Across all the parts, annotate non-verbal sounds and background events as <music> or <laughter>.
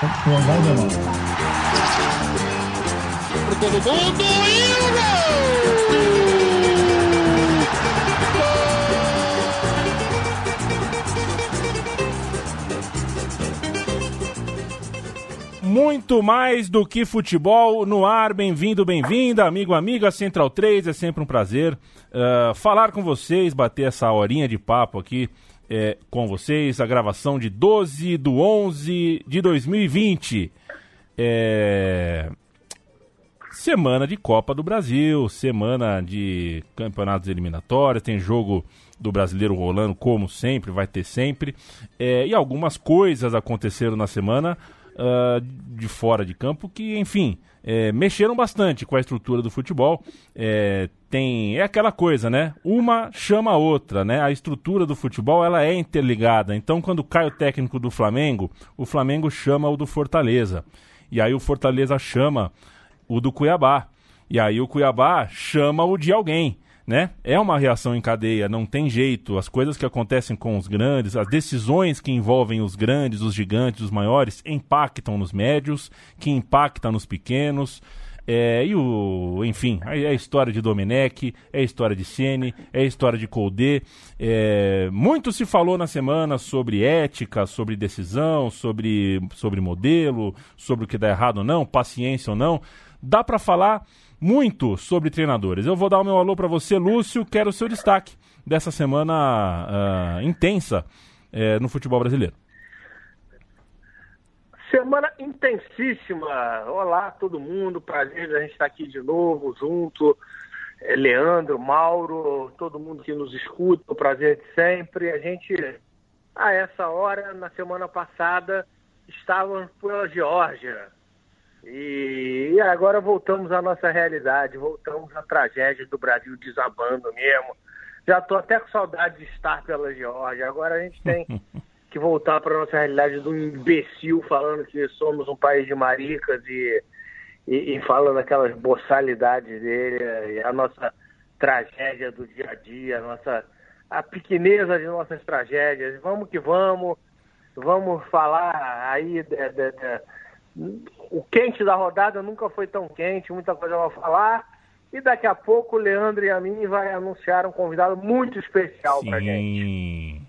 Por todo mundo e o Muito mais do que futebol no ar. Bem-vindo, bem-vinda, amigo, amiga. Central 3, é sempre um prazer uh, falar com vocês, bater essa horinha de papo aqui é, com vocês. A gravação de 12 do 11 de 2020. É... Semana de Copa do Brasil, semana de campeonatos eliminatórios, tem jogo do brasileiro rolando, como sempre, vai ter sempre. É, e algumas coisas aconteceram na semana uh, de fora de campo que, enfim, é, mexeram bastante com a estrutura do futebol. É, tem é aquela coisa, né? Uma chama a outra, né? A estrutura do futebol ela é interligada. Então, quando cai o técnico do Flamengo, o Flamengo chama o do Fortaleza. E aí o Fortaleza chama o do Cuiabá. E aí o Cuiabá chama o de alguém né? É uma reação em cadeia, não tem jeito. As coisas que acontecem com os grandes, as decisões que envolvem os grandes, os gigantes, os maiores, impactam nos médios, que impactam nos pequenos. É, e o, enfim, é a história de Domenech, é a história de Ceni, é a história de Colde. É, muito se falou na semana sobre ética, sobre decisão, sobre, sobre modelo, sobre o que dá errado ou não, paciência ou não. Dá para falar muito sobre treinadores. Eu vou dar o meu alô para você, Lúcio. Quero o seu destaque dessa semana uh, intensa uh, no futebol brasileiro. Semana intensíssima. Olá, todo mundo. Prazer a gente estar aqui de novo, junto. É, Leandro, Mauro, todo mundo que nos escuta, o prazer de sempre. A gente, a essa hora, na semana passada, estávamos pela Geórgia e agora voltamos à nossa realidade, voltamos à tragédia do Brasil desabando mesmo. Já estou até com saudade de estar pela Geórgia. Agora a gente tem <laughs> que voltar para a nossa realidade do imbecil falando que somos um país de maricas e, e, e falando aquelas boçalidades dele, a nossa tragédia do dia a dia, a nossa a pequeneza de nossas tragédias. Vamos que vamos, vamos falar aí de, de, de o quente da rodada nunca foi tão quente, muita coisa para falar. E daqui a pouco o Leandro e a mim vai anunciar um convidado muito especial para gente.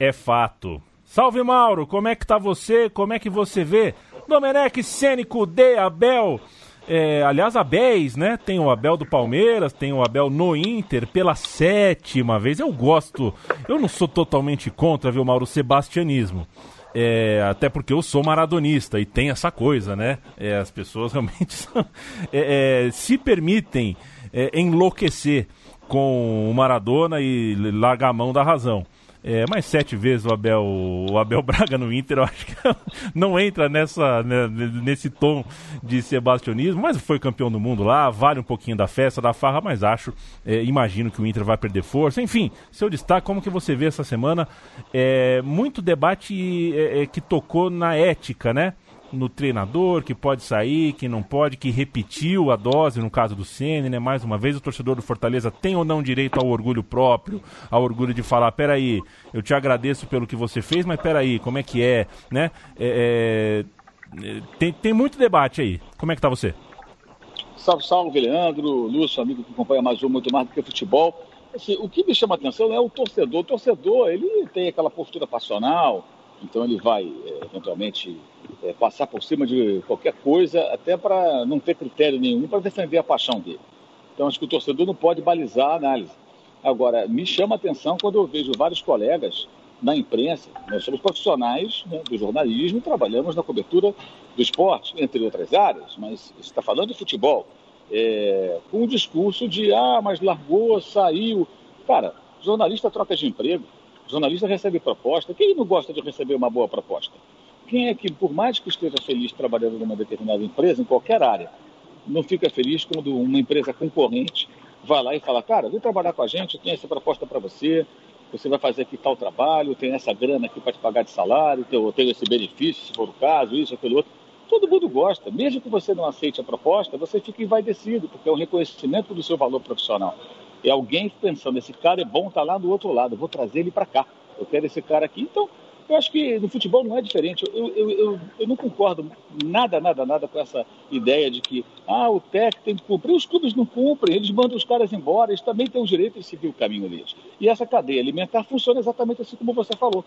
É fato. Salve Mauro, como é que tá você? Como é que você vê? Domenech, Cênico, De, Abel. É, aliás, Abéis, né? Tem o Abel do Palmeiras, tem o Abel no Inter pela sétima vez. Eu gosto, eu não sou totalmente contra, viu, Mauro, o sebastianismo. É, até porque eu sou maradonista e tem essa coisa, né? É, as pessoas <laughs> realmente são, é, é, se permitem é, enlouquecer com o Maradona e largar a mão da razão. É, mais sete vezes o Abel, o Abel <laughs> Braga no Inter, eu acho que <laughs> não entra nessa, né, nesse tom de sebastianismo, mas foi campeão do mundo lá, vale um pouquinho da festa, da farra, mas acho, é, imagino que o Inter vai perder força. Enfim, seu destaque, como que você vê essa semana? É, muito debate é, é que tocou na ética, né? No treinador, que pode sair, que não pode, que repetiu a dose no caso do Ceni, né? Mais uma vez, o torcedor do Fortaleza tem ou não direito ao orgulho próprio, ao orgulho de falar, peraí, eu te agradeço pelo que você fez, mas peraí, como é que é, né? É, é, tem, tem muito debate aí. Como é que tá você? Salve, salve, Leandro, Lúcio, amigo que acompanha mais um Muito Mais do que Futebol. Assim, o que me chama a atenção é o torcedor. O torcedor, ele tem aquela postura passional, então ele vai, é, eventualmente, é, passar por cima de qualquer coisa, até para não ter critério nenhum para defender a paixão dele. Então acho que o torcedor não pode balizar a análise. Agora, me chama a atenção quando eu vejo vários colegas na imprensa, nós somos profissionais né, do jornalismo, trabalhamos na cobertura do esporte, entre outras áreas, mas está falando de futebol, é, com um discurso de, ah, mas largou, saiu. Cara, jornalista troca de emprego, jornalista recebe proposta. Quem não gosta de receber uma boa proposta? Quem é que, por mais que esteja feliz trabalhando numa determinada empresa, em qualquer área, não fica feliz quando uma empresa concorrente vai lá e fala, cara, vem trabalhar com a gente, tem essa proposta para você, você vai fazer aqui tal trabalho, tem essa grana aqui para te pagar de salário, eu tenho esse benefício, se for o caso, isso, aquilo outro. Todo mundo gosta. Mesmo que você não aceite a proposta, você fica envaidecido, porque é um reconhecimento do seu valor profissional. É alguém pensando, esse cara é bom, tá lá do outro lado, vou trazer ele para cá. Eu quero esse cara aqui. Então, Eu acho que no futebol não é diferente. Eu, eu, eu, eu, não concordo nada, nada, nada com essa ideia de que ah, o técnico tem que cumprir. Os clubes não cumprem, eles mandam os caras embora, eles também têm o direito de seguir o caminho deles. E essa cadeia alimentar funciona exatamente assim como você falou.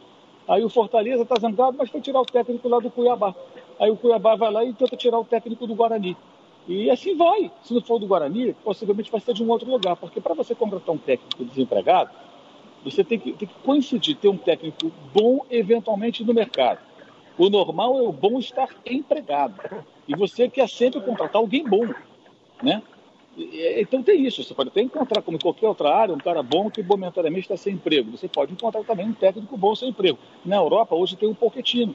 Aí o Fortaleza está zangado, mas foi tirar o técnico lá do Cuiabá. Aí o Cuiabá vai lá e tenta tirar o técnico do Guarani. E assim vai. Se não for do Guarani, possivelmente vai ser de um outro lugar. Porque para você contratar um técnico desempregado, você tem que, tem que coincidir, ter um técnico bom eventualmente no mercado. O normal é o bom estar empregado. E você quer sempre contratar alguém bom. Né? Então tem isso, você pode até encontrar, como em qualquer outra área, um cara bom que momentaneamente está sem emprego. Você pode encontrar também um técnico bom sem emprego. Na Europa, hoje tem o Pochettino,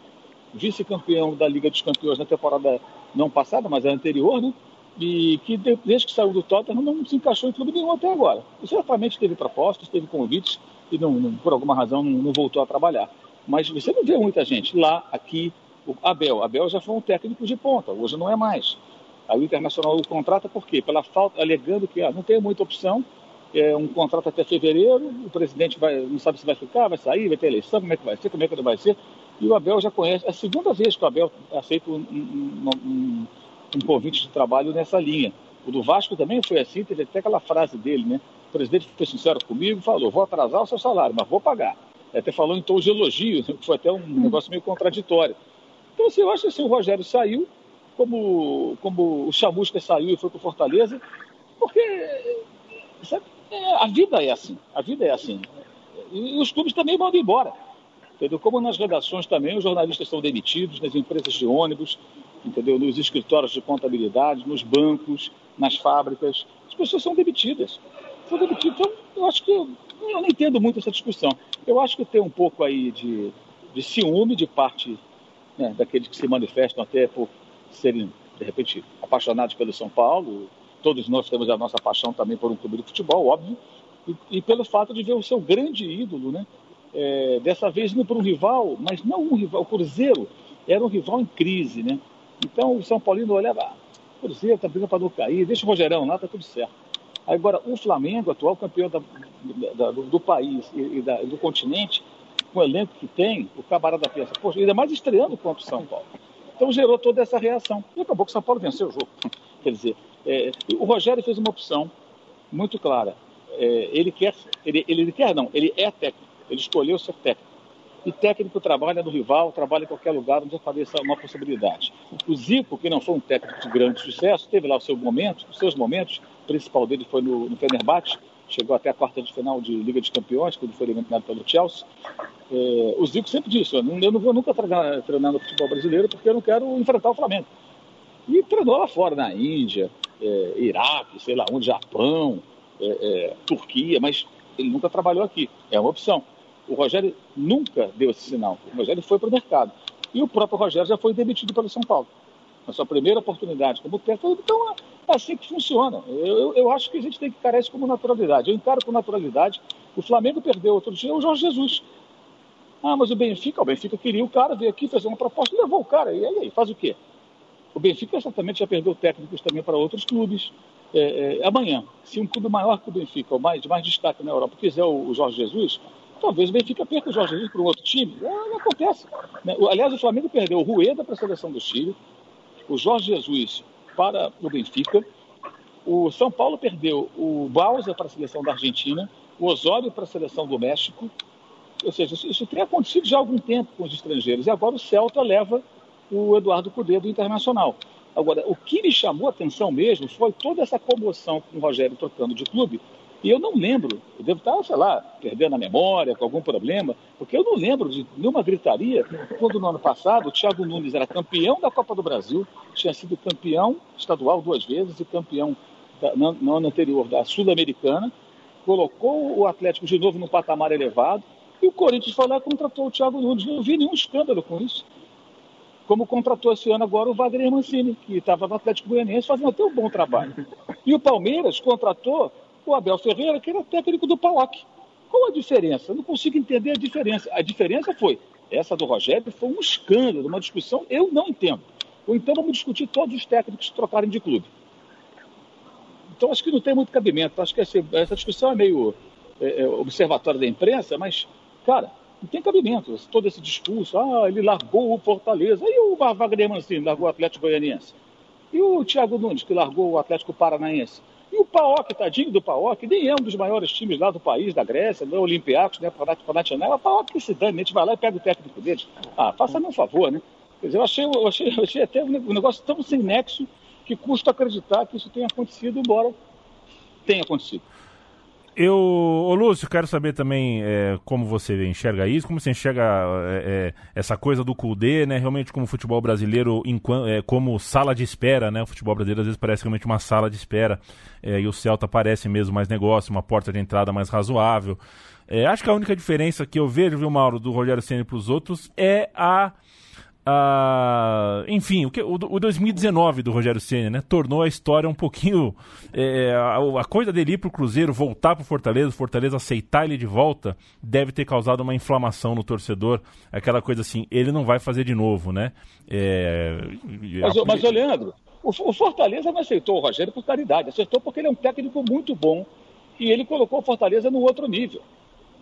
vice-campeão da Liga dos Campeões na temporada não passada, mas a anterior, né? E que desde que saiu do Tottenham não se encaixou em clube nenhum até agora. E certamente teve propostas, teve convites e não, não, por alguma razão não, não, voltou a trabalhar. Mas você não vê muita gente lá, aqui, o Abel. Abel já foi um técnico de ponta, hoje não é mais. Aí o Internacional o contrata por quê? Pela falta, alegando que ah, não tem muita opção, é um contrato até fevereiro, o presidente vai, não sabe se vai ficar, vai sair, vai ter eleição, como é que vai ser, como é que não vai ser. E o Abel já conhece, é a segunda vez que o Abel aceita um, um, um, um convite de trabalho nessa linha. O do Vasco também foi assim, teve até aquela frase dele, né? O presidente foi sincero comigo, falou, vou atrasar o seu salário, mas vou pagar. Até falou em tom de elogio, que foi até um negócio meio contraditório. Então, assim, eu acho que assim, o Rogério saiu, como, como o Chamusca saiu e foi para Fortaleza, porque sabe, é, a vida é assim, a vida é assim. E, e os clubes também mandam embora. Entendeu? Como nas redações também, os jornalistas são demitidos, nas empresas de ônibus, entendeu? nos escritórios de contabilidade, nos bancos, nas fábricas. As pessoas são demitidas. São demitidas. Então, eu acho que eu, não entendo muito essa discussão. Eu acho que tem um pouco aí de, de ciúme de parte né, daqueles que se manifestam até por serem, de repente, apaixonados pelo São Paulo. Todos nós temos a nossa paixão também por um clube de futebol, óbvio. E, e pelo fato de ver o seu grande ídolo, né? É, dessa vez indo para um rival, mas não um rival, o Cruzeiro era um rival em crise, né? Então o São Paulino olhava, ah, Cruzeiro está brigando para não cair, deixa o Rogerão lá, está tudo certo. Agora, o Flamengo, atual campeão da, da, do, do, país e, e da, do continente, com o elenco que tem, o camarada pensa, poxa, ainda mais estreando contra o São Paulo. Então gerou toda essa reação. E acabou que o São Paulo venceu o jogo. <laughs> Quer dizer, é, o Rogério fez uma opção muito clara. É, ele quer, ele, ele quer não, ele é técnico. Ele escolheu ser técnico. E técnico trabalha no rival, trabalha em qualquer lugar onde apareça uma possibilidade. O Zico, que não foi um técnico de grande sucesso, teve lá o seu momento, os seus momentos. O principal dele foi no, no Fenerbahçe, chegou até a quarta de final de Liga dos Campeões, quando foi eliminado pelo Chelsea. É, o Zico sempre disse: eu não, eu não vou nunca treinar, treinar, no futebol brasileiro porque eu não quero enfrentar o Flamengo. E treinou lá fora, na Índia, é, Iraque, sei lá onde, Japão, é, é, Turquia, mas ele nunca trabalhou aqui. É uma opção. O Rogério nunca deu esse sinal. O Rogério foi para o mercado. E o próprio Rogério já foi demitido pelo São Paulo. Na sua primeira oportunidade como técnico. Então, é assim que funciona. Eu, eu, eu, acho que a gente tem que encarar isso como naturalidade. Eu encaro com naturalidade. O Flamengo perdeu outro dia o Jorge Jesus. Ah, mas o Benfica, o Benfica queria o cara, veio aqui, fez uma proposta, levou o cara. E aí, faz o quê? O Benfica certamente já perdeu técnicos também para outros clubes. É, é, amanhã, se um clube maior que o Benfica, ou mais, de mais destaque na Europa, quiser o, o Jorge Jesus, talvez o Benfica perca o Jorge Jesus para um outro time. É, acontece. Né? Aliás, o Flamengo perdeu o Rueda para a seleção do Chile, o Jorge Jesus para o Benfica, o São Paulo perdeu o Bausa para a seleção da Argentina, o Osório para a seleção do México, ou seja, isso, isso tem acontecido já há algum tempo com os estrangeiros. E agora o Celta leva o Eduardo Cudê do Internacional. Agora, o que me chamou a atenção mesmo foi toda essa comoção com o Rogério trocando de clube. E eu não lembro, eu devo estar, sei lá, perdendo a memória, com algum problema, porque eu não lembro de nenhuma gritaria quando no ano passado o Thiago Nunes era campeão da Copa do Brasil, tinha sido campeão estadual duas vezes e campeão da, no, no ano anterior da Sul-Americana, colocou o Atlético de novo num patamar elevado, e o Corinthians foi lá e contratou o Thiago Nunes. Não vi nenhum escândalo com isso. Como contratou esse ano agora o Wagner Mancini, que estava no Atlético Goianiense fazendo até um bom trabalho. E o Palmeiras contratou o Abel Ferreira, que era técnico do PAOC. Qual a diferença? Eu não consigo entender a diferença. A diferença foi, essa do Rogério foi um escândalo, uma discussão, eu não entendo. Ou então vamos discutir todos os técnicos que trocarem de clube. Então acho que não tem muito cabimento. Acho que essa, essa discussão é meio é, é, observatório da imprensa, mas Cara, Não tem cabimento todo esse discurso. Ah, ele largou o Fortaleza. E o Wagner Mancini largou o Atlético Goianiense? E o Thiago Nunes, que largou o Atlético Paranaense? E o Paok, tadinho do Paok, nem é um dos maiores times lá do país, da Grécia, não é Olympiacos, né, Panathinaikos, o Paok que se dane, a gente vai lá e pega o técnico deles. Ah, faça-me um favor, né? Quer dizer, eu achei, eu achei, eu achei até um negócio tão sem nexo que custa acreditar que isso tenha acontecido, embora tenha acontecido. Eu, ô Lúcio, quero saber também é, como você enxerga isso, como você enxerga é, é, essa coisa do Kudê, né? Realmente como futebol brasileiro, é, como sala de espera, né? O futebol brasileiro às vezes parece realmente uma sala de espera é, e o Celta parece mesmo mais negócio, uma porta de entrada mais razoável. Acho que a única diferença que eu vejo, viu, Mauro, do Rogério Ceni para os outros é a Uh, enfim, o, que, o, o 2019 do Rogério Senna, né? Tornou a história um pouquinho. É, a, a, coisa dele ir pro Cruzeiro, voltar pro Fortaleza, o Fortaleza aceitar ele de volta, deve ter causado uma inflamação no torcedor. Aquela coisa assim, ele não vai fazer de novo, né? É, mas, a... mas, Leandro, o, o Fortaleza não aceitou o Rogério por caridade, aceitou porque ele é um técnico muito bom e ele colocou o Fortaleza no outro nível.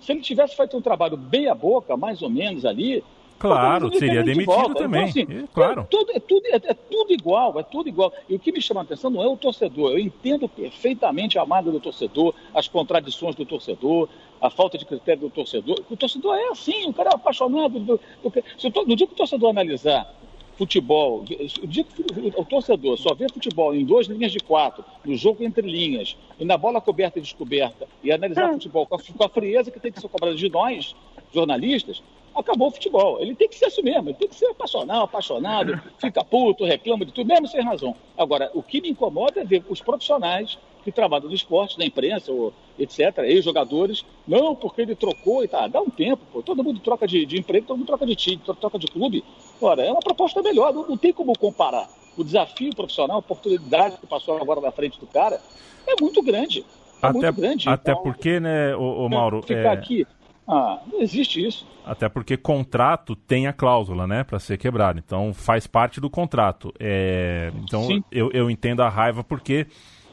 Se ele tivesse feito um trabalho bem a boca, mais ou menos ali, Claro, seria demitido de também. Então, assim, claro. É tudo, é, tudo, é, é, tudo igual, é tudo igual. E o que me chama a atenção não é o torcedor. Eu entendo perfeitamente a mágoa do torcedor, as contradições do torcedor, a falta de critério do torcedor. O torcedor é assim, o cara é apaixonado. Do, do, do, no dia que o torcedor analisar futebol, o dia que o torcedor só vê futebol em duas linhas de quatro, no jogo entre linhas, e na bola coberta e descoberta, e analisar é. futebol com a, com a frieza que tem que ser cobrada de nós, jornalistas, acabou o futebol. Ele tem que ser assim mesmo, ele tem que ser apaixonado, apaixonado, <laughs> fica puto, reclama de tudo, mesmo sem razão. Agora, o que me incomoda é ver os profissionais que trabalham no esporte, na imprensa, ou etc., ex-jogadores, não, porque ele trocou e tá, dá um tempo, pô, todo mundo troca de, de emprego, todo mundo troca de time, troca de clube. Ora, é uma proposta melhor, não, não tem como comparar. O desafio profissional, a oportunidade que passou agora na frente do cara, é muito grande. É até, muito grande. Até então, porque, né, o, o Mauro. Ficar é... aqui ah, não existe isso. Até porque contrato tem a cláusula, né, para ser quebrado. Então faz parte do contrato. É... Então eu, eu entendo a raiva porque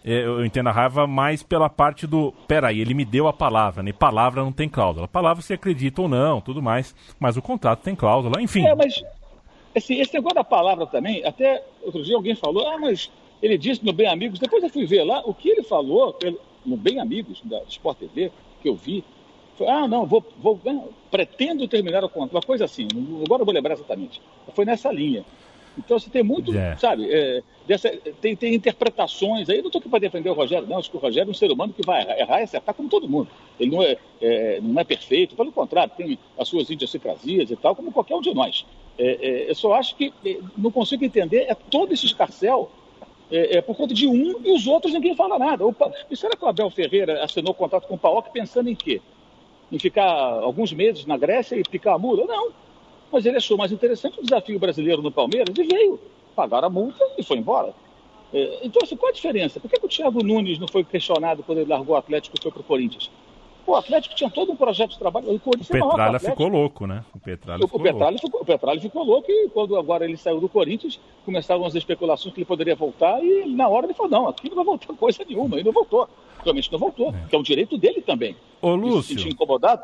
é, eu entendo a raiva mais pela parte do. Peraí, ele me deu a palavra, né? Palavra não tem cláusula. Palavra você acredita ou não, tudo mais. Mas o contrato tem cláusula, enfim. É, mas esse, esse negócio da palavra também, até outro dia alguém falou, ah, mas ele disse no Bem Amigos, depois eu fui ver lá, o que ele falou no Bem Amigos, da Sport TV, que eu vi, ah, não, vou, vou, pretendo terminar o contrato, uma coisa assim, agora eu vou lembrar exatamente. Foi nessa linha. Então você tem muito. É. sabe, é, dessa, tem, tem interpretações aí, não estou aqui para defender o Rogério, não, acho que o Rogério é um ser humano que vai errar e acertar como todo mundo. Ele não é, é não é perfeito, pelo contrário, tem as suas idiosincrasias e tal, como qualquer um de nós. É, é eu só acho que não consigo entender, é todo esse escarcel é, é, por conta de um e os outros ninguém fala nada. E será que o Abel Ferreira assinou o contrato com o Paok pensando em quê? Em ficar alguns meses na Grécia e picar a mula. Não. Mas ele achou mais interessante o desafio brasileiro no Palmeiras e veio. Pagaram a multa e foi embora. É, então, assim, qual a diferença? Por que, que o Thiago Nunes não foi questionado quando ele largou o Atlético e foi para o Corinthians? O Atlético tinha todo um projeto de trabalho. O, o Petralha ficou louco, né? O Petralha, o, ficou, o Petralha louco. Ficou, o Petralha ficou louco e quando agora ele saiu do Corinthians, começaram as especulações que ele poderia voltar e na hora ele falou, não, aqui não vai voltar coisa nenhuma. E não voltou. Realmente não voltou, é. que é um direito dele também. Ô, Lúcio. Se incomodado.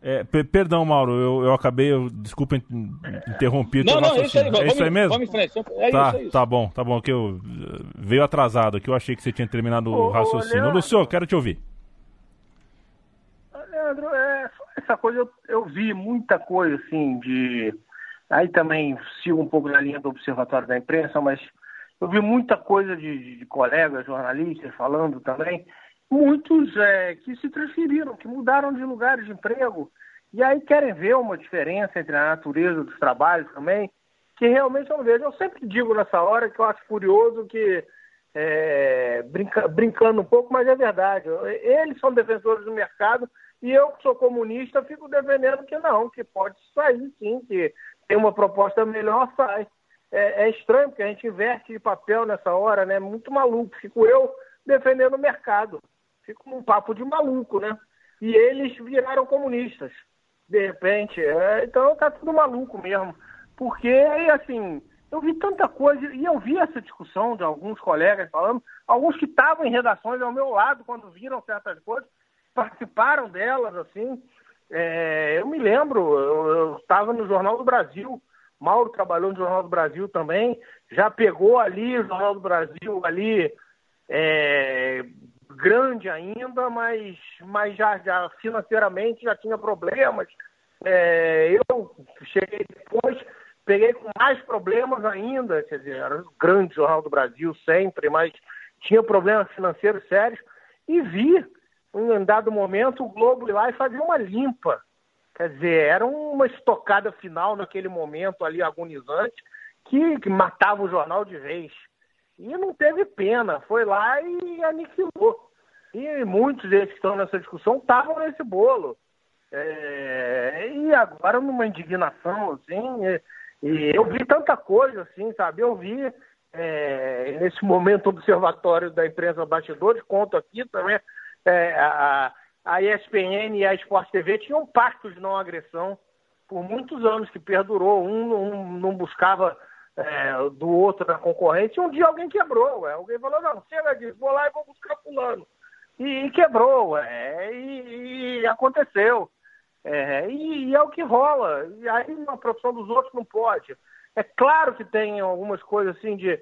É, perdão, Mauro, eu, eu acabei, eu, desculpa interromper o não, não, é isso aí, é isso aí mesmo? Vamos em frente. É tá, isso, é isso. tá bom, tá bom, que eu veio atrasado aqui, eu achei que você tinha terminado o raciocínio. Lúcio, quero te ouvir. Leandro, é, essa coisa eu, eu vi muita coisa assim de. Aí também sigo um pouco na linha do Observatório da Imprensa, mas eu vi muita coisa de, de colegas jornalistas falando também muitos é, que se transferiram, que mudaram de lugares de emprego, e aí querem ver uma diferença entre a natureza dos trabalhos também, que realmente eu não vejo. Eu sempre digo nessa hora que eu acho curioso que, é, brinca, brincando um pouco, mas é verdade. Eles são defensores do mercado e eu, que sou comunista, fico defendendo que não, que pode sair sim, que tem uma proposta melhor, sai. É, é estranho, porque a gente inverte de papel nessa hora, né? Muito maluco. Fico eu defendendo o mercado fica um papo de maluco, né? E eles viraram comunistas, de repente. É, então tá tudo maluco mesmo. Porque, assim, eu vi tanta coisa, e eu vi essa discussão de alguns colegas falando, alguns que estavam em redações ao meu lado quando viram certas coisas, participaram delas, assim. É, eu me lembro, eu estava no Jornal do Brasil, Mauro trabalhou no Jornal do Brasil também, já pegou ali o Jornal do Brasil ali é, grande ainda, mas, mas já, já financeiramente já tinha problemas. É, eu cheguei depois, peguei com mais problemas ainda, quer dizer, era o grande Jornal do Brasil sempre, mas tinha problemas financeiros sérios, e vi, em um dado momento, o Globo ir lá e fazer uma limpa Quer dizer, era uma estocada final naquele momento ali agonizante que, que matava o jornal de vez. E não teve pena, foi lá e aniquilou. E muitos deles que estão nessa discussão estavam nesse bolo. É, e agora numa indignação, assim, e, eu vi tanta coisa, assim, sabe? Eu vi é, nesse momento observatório da imprensa bastidores, conto aqui também, é, a, a ESPN e a Sport TV tinham um pacto de não agressão por muitos anos, que perdurou. Um, um não buscava é, do outro na concorrência. Um dia alguém quebrou. Ué. Alguém falou, não, chega disso, vou lá e vou buscar fulano. E, e quebrou, ué. E, e aconteceu. É, e, e, é o que rola. E aí na profissão dos outros não pode. É claro que tem algumas coisas assim de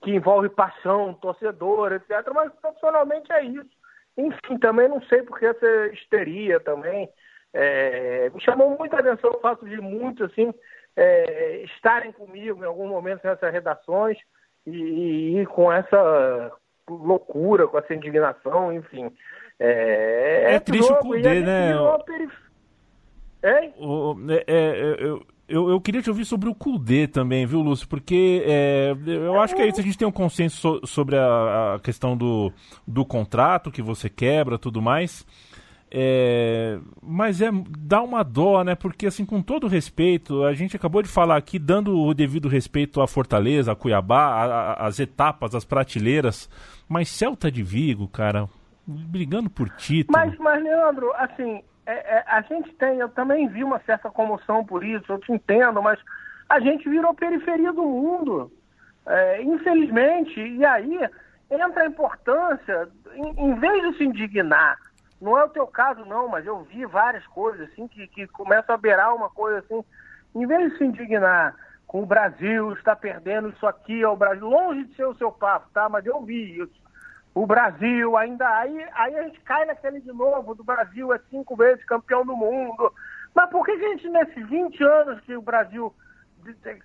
que envolve paixão, torcedor, etc. Mas profissionalmente é isso. Enfim, também não sei porque essa histeria também. É, me chamou muita atenção o fato de muitos, assim, é, estarem comigo em algum momento nessas redações e, e, com essa loucura, com essa indignação, enfim. É, é, triste jogo, o Cudê, né? Perif... O, é, é, eu, eu, eu queria te ouvir sobre o Kudê também, viu, Lúcio? Porque é, eu acho que é isso. A gente tem um consenso so, sobre a, a, questão do, do contrato que você quebra tudo mais. É, mas é dá uma dó, né? Porque assim, com todo respeito, a gente acabou de falar aqui, dando o devido respeito à Fortaleza, a Cuiabá, as etapas, as prateleiras, mas Celta de Vigo, cara, brigando por título. Mas, mas Leandro, assim, é, é, a gente tem, eu também vi uma certa comoção por isso, eu te entendo, mas a gente virou periferia do mundo, é, infelizmente, e aí entra a importância, em, em, vez de se indignar, não é o teu caso não, mas eu vi várias coisas assim que, que começam a beirar uma coisa assim, em vez de se indignar com o Brasil, está perdendo isso aqui, é o Brasil, longe de ser o seu papo, tá? Mas eu vi isso o Brasil, ainda aí, aí a gente cai naquele de novo, do Brasil é cinco vezes campeão do mundo. Mas por que, a gente, nesses 20 anos que o Brasil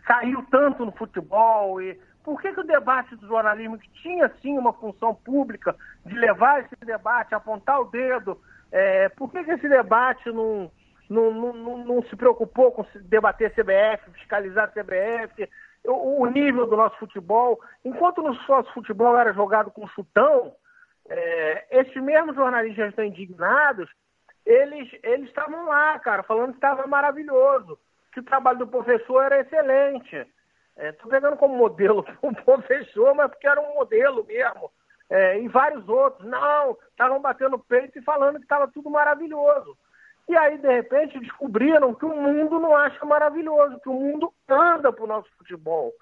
caiu tanto no futebol, e por que, que o debate do jornalismo, que tinha sim uma função pública de levar esse debate, apontar o dedo, é, por que, que esse debate não, não, não, não se preocupou com debater CBF, fiscalizar CBF, o, nível do nosso futebol. Enquanto o nosso futebol era jogado com chutão, é, esses mesmos jornalistas estão indignados, eles eles estavam lá, cara, falando que estava maravilhoso, que o trabalho do professor era excelente. Estou é, pegando como modelo <laughs> o professor, mas porque era um modelo mesmo. É, e vários outros. Não, estavam batendo peito e falando que estava tudo maravilhoso. E aí, de repente, descobriram que o mundo não acha maravilhoso, que o mundo anda para o nosso futebol.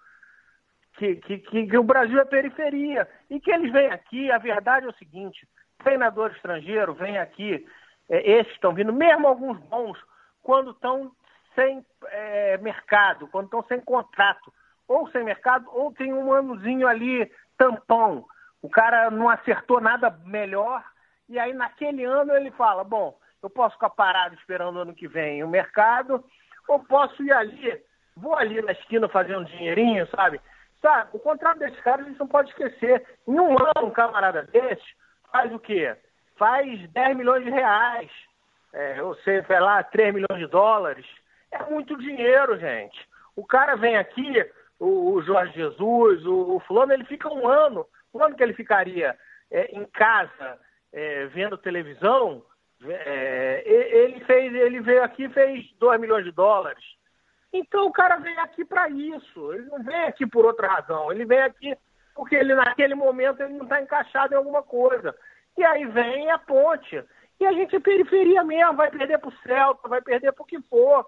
Que, que, que, que, o Brasil é periferia. E que eles vêm aqui, a verdade é o seguinte: treinador estrangeiro vem aqui, é, esses estão vindo, mesmo alguns bons, quando estão sem é, mercado, quando estão sem contrato, ou sem mercado, ou tem um anozinho ali, tampão. O cara não acertou nada melhor, e aí naquele ano ele fala: bom eu posso ficar parado esperando o ano que vem o mercado, ou posso ir ali, vou ali na esquina fazer um dinheirinho, sabe? Sabe, o contrato desses caras a gente não pode esquecer. Em um ano, um camarada desse faz o quê? Faz 10 milhões de reais, é, ou sei lá, 3 milhões de dólares. É muito dinheiro, gente. O cara vem aqui, o, o Jorge Jesus, o, o fulano, ele fica um ano. Um ano que ele ficaria é, em casa é, vendo televisão, é, ele fez, ele veio aqui e fez 2 milhões de dólares. Então o cara vem aqui para isso. Ele não vem aqui por outra razão. Ele vem aqui porque ele naquele momento ele não está encaixado em alguma coisa. E aí vem a ponte. E a gente é periferia mesmo, vai perder para o Celta, vai perder para o que for.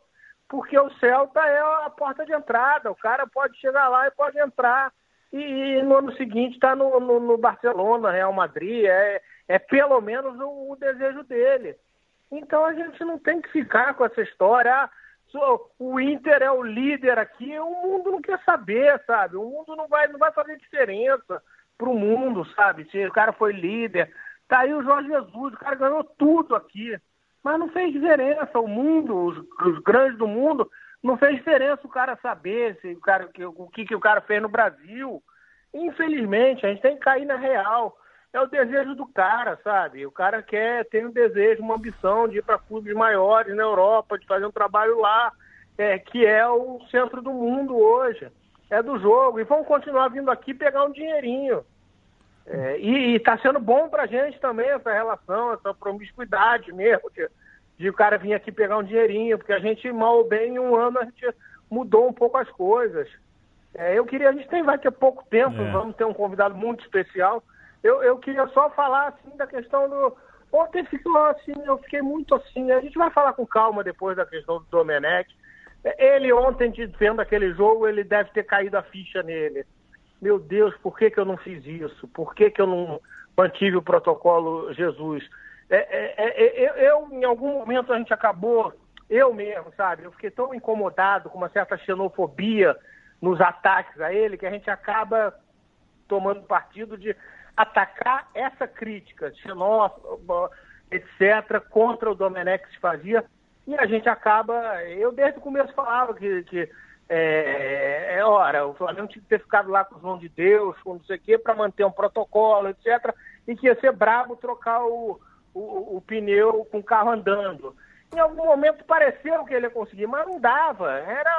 Porque o Celta é a porta de entrada. O cara pode chegar lá e pode entrar. E, no ano seguinte está no, no, no Barcelona, Real Madrid. É, é pelo menos o, o desejo dele. Então a gente não tem que ficar com essa história. Ah, o Inter é o líder aqui, o mundo não quer saber, sabe? O mundo não vai, não vai fazer diferença para o mundo, sabe? Se o cara foi líder. Tá aí o Jorge Jesus, o cara ganhou tudo aqui. Mas não fez diferença. O mundo, os, os grandes do mundo, não fez diferença o cara saber se o, cara, o que, que o cara fez no Brasil. Infelizmente, a gente tem que cair na real. É o desejo do cara, sabe? O cara quer, tem um desejo, uma ambição de ir para clubes maiores na Europa, de fazer um trabalho lá, é, que é o centro do mundo hoje. É do jogo. E vão continuar vindo aqui pegar um dinheirinho. É, e está sendo bom para a gente também essa relação, essa promiscuidade mesmo, de, de, o cara vir aqui pegar um dinheirinho, porque a gente, mal ou bem, em um ano a gente mudou um pouco as coisas. É, eu queria, a gente tem, vai ter pouco tempo, é. vamos ter um convidado muito especial. Eu, eu queria só falar assim da questão do. Ontem ficou assim, eu fiquei muito assim. A gente vai falar com calma depois da questão do Domenech. Ele ontem, vendo aquele jogo, ele deve ter caído a ficha nele meu Deus, por que, que eu não fiz isso? Por que, que eu não mantive o protocolo Jesus? É, é, é, é eu, em algum momento, a gente acabou, eu mesmo, sabe? Eu fiquei tão incomodado com uma certa xenofobia nos ataques a ele que a gente acaba tomando partido de atacar essa crítica xenófoba, etc., contra o Domenech se fazia, e a gente acaba. Eu desde o começo falava que, que é, é, ora, o Flamengo tinha que ter ficado lá com os mãos de Deus, com não sei o quê, para manter um protocolo, etc. E que ia ser brabo trocar o, o, o, pneu com o carro andando. Em algum momento pareceu que ele ia conseguir, mas não dava. Era,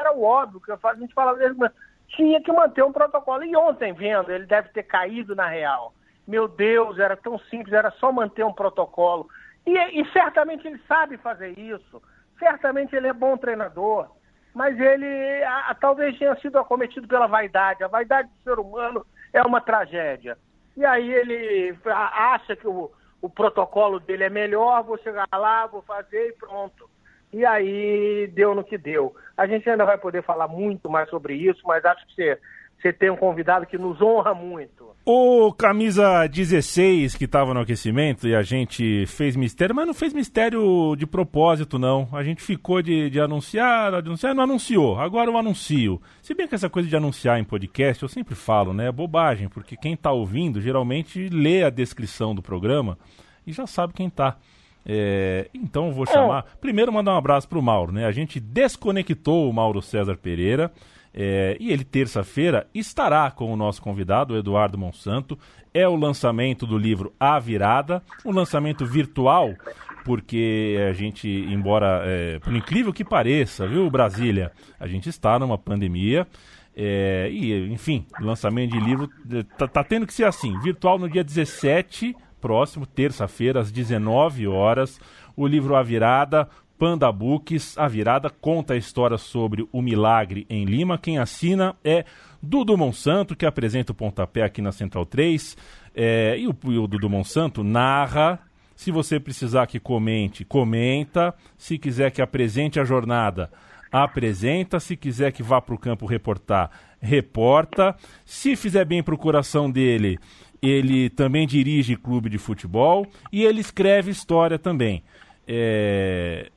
era o óbvio, que a gente falava mesmo, tinha que manter um protocolo. E ontem, vendo, ele deve ter caído na real. Meu Deus, era tão simples, era só manter um protocolo. E, e certamente ele sabe fazer isso. Certamente ele é bom treinador mas ele a, a, talvez tenha sido acometido pela vaidade. A vaidade do ser humano é uma tragédia. E aí ele acha que o, o protocolo dele é melhor, vou chegar lá, vou fazer e pronto. E aí deu no que deu. A gente ainda vai poder falar muito mais sobre isso, mas acho que você você tem um convidado que nos honra muito. O camisa 16 que estava no aquecimento e a gente fez mistério, mas não fez mistério de propósito, não. A gente ficou de, de anunciar, anunciar, não anunciou. Agora eu anuncio. Se bem que essa coisa de anunciar em podcast, eu sempre falo, né? É bobagem, porque quem está ouvindo geralmente lê a descrição do programa e já sabe quem está. É, então eu vou chamar. É. Primeiro mandar um abraço para o Mauro, né? A gente desconectou o Mauro César Pereira. É, e ele, terça-feira, estará com o nosso convidado, Eduardo Monsanto. É o lançamento do livro A Virada, um lançamento virtual, porque a gente, embora, é, por incrível que pareça, viu, Brasília, a gente está numa pandemia. É, e, enfim, lançamento de livro é, tá, tá tendo que ser assim: virtual no dia 17, próximo, terça-feira, às 19 horas. O livro A Virada, Panda Books, a virada conta a história sobre o milagre em Lima. Quem assina é Dudu Monsanto, que apresenta o pontapé aqui na Central 3. É, e, o, e o Dudu Monsanto narra. Se você precisar que comente, comenta. Se quiser que apresente a jornada, apresenta. Se quiser que vá para o campo reportar, reporta. Se fizer bem para o coração dele, ele também dirige clube de futebol e ele escreve história também. É,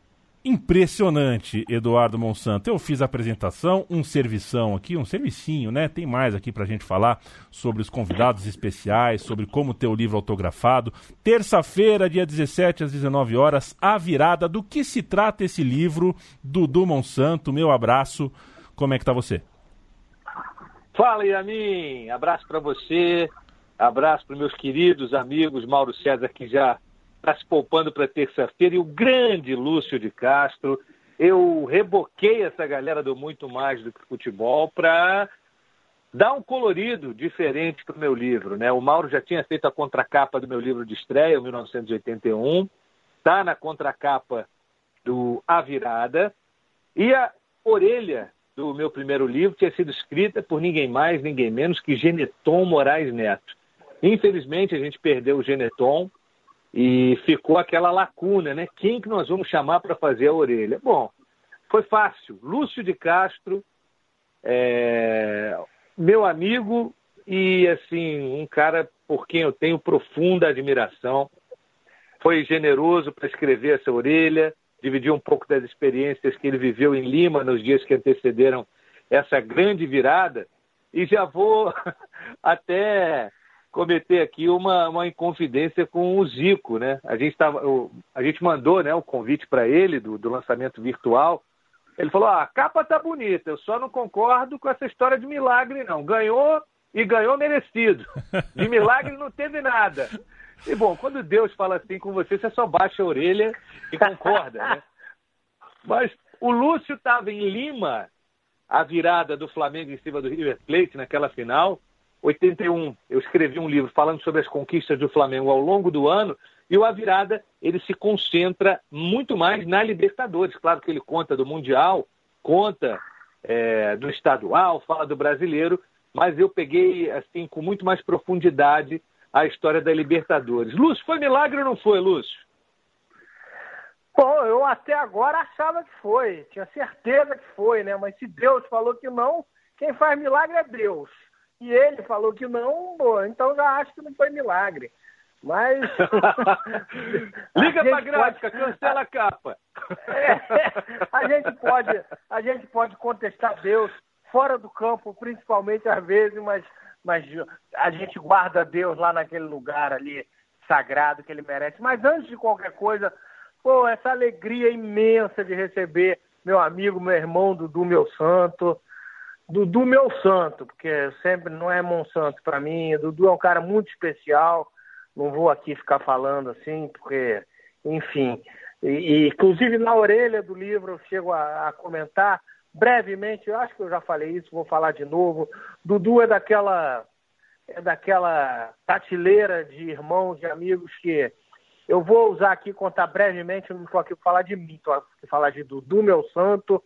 impressionante, Eduardo Monsanto. Eu fiz a apresentação, um servição aqui, um servicinho, né? Tem mais aqui pra gente falar sobre os convidados especiais, sobre como ter o livro autografado. Terça-feira, dia 17 às 19 horas, a virada. Do que se trata esse livro, Dudu Monsanto? Meu abraço. Como é que tá você? Fala, Yamin. Abraço para você. Abraço para meus queridos amigos Mauro César, que já está se poupando para terça-feira, e o grande Lúcio de Castro. Eu reboquei essa galera do Muito Mais do que Futebol para dar um colorido diferente para o meu livro. Né? O Mauro já tinha feito a contracapa do meu livro de estreia, 1981, está na contracapa do A Virada, e a orelha do meu primeiro livro tinha sido escrita por ninguém mais, ninguém menos que Geneton Moraes Neto. Infelizmente, a gente perdeu o Geneton, e ficou aquela lacuna, né? Quem que nós vamos chamar para fazer a orelha? Bom, foi fácil. Lúcio de Castro, é, meu amigo e assim um cara por quem eu tenho profunda admiração. foi generoso para escrever essa orelha, dividir um pouco das experiências que ele viveu em Lima nos dias que antecederam essa grande virada. E já vou <laughs> até cometer aqui uma, uma inconfidência com o Zico, né? A gente, tava, a gente mandou né, o convite para ele do, do lançamento virtual. Ele falou: ah, a capa tá bonita, eu só não concordo com essa história de milagre, não. Ganhou e ganhou merecido. De milagre não teve nada. E bom, quando Deus fala assim com você, você só baixa a orelha e concorda, né? Mas o Lúcio estava em Lima, a virada do Flamengo em cima do River Plate naquela final. 81, eu escrevi um livro falando sobre as conquistas do Flamengo ao longo do ano, e o A Virada, ele se concentra muito mais na Libertadores. Claro que ele conta do Mundial, conta é, do estadual, fala do brasileiro, mas eu peguei, assim, com muito mais profundidade a história da Libertadores. Lúcio, foi milagre ou não foi, Lúcio? Bom, eu até agora achava que foi, tinha certeza que foi, né? Mas se Deus falou que não, quem faz milagre é Deus. E ele falou que não, bom, então já acho que não foi milagre. Mas. <laughs> Liga pra gráfica, pode... cancela a capa. É, a, gente pode, a gente pode contestar Deus fora do campo, principalmente às vezes, mas, mas a gente guarda Deus lá naquele lugar ali sagrado que ele merece. Mas antes de qualquer coisa, pô, essa alegria imensa de receber meu amigo, meu irmão Dudu, meu santo. Dudu, meu santo, porque sempre não é Monsanto para mim. Dudu é um cara muito especial. Não vou aqui ficar falando assim, porque, enfim. E, e inclusive na orelha do livro eu chego a, a comentar brevemente, eu acho que eu já falei isso, vou falar de novo. Dudu é daquela é daquela prateleira de irmãos, de amigos que eu vou usar aqui, contar brevemente, não estou aqui para falar de mim, estou aqui para falar de Dudu, meu santo,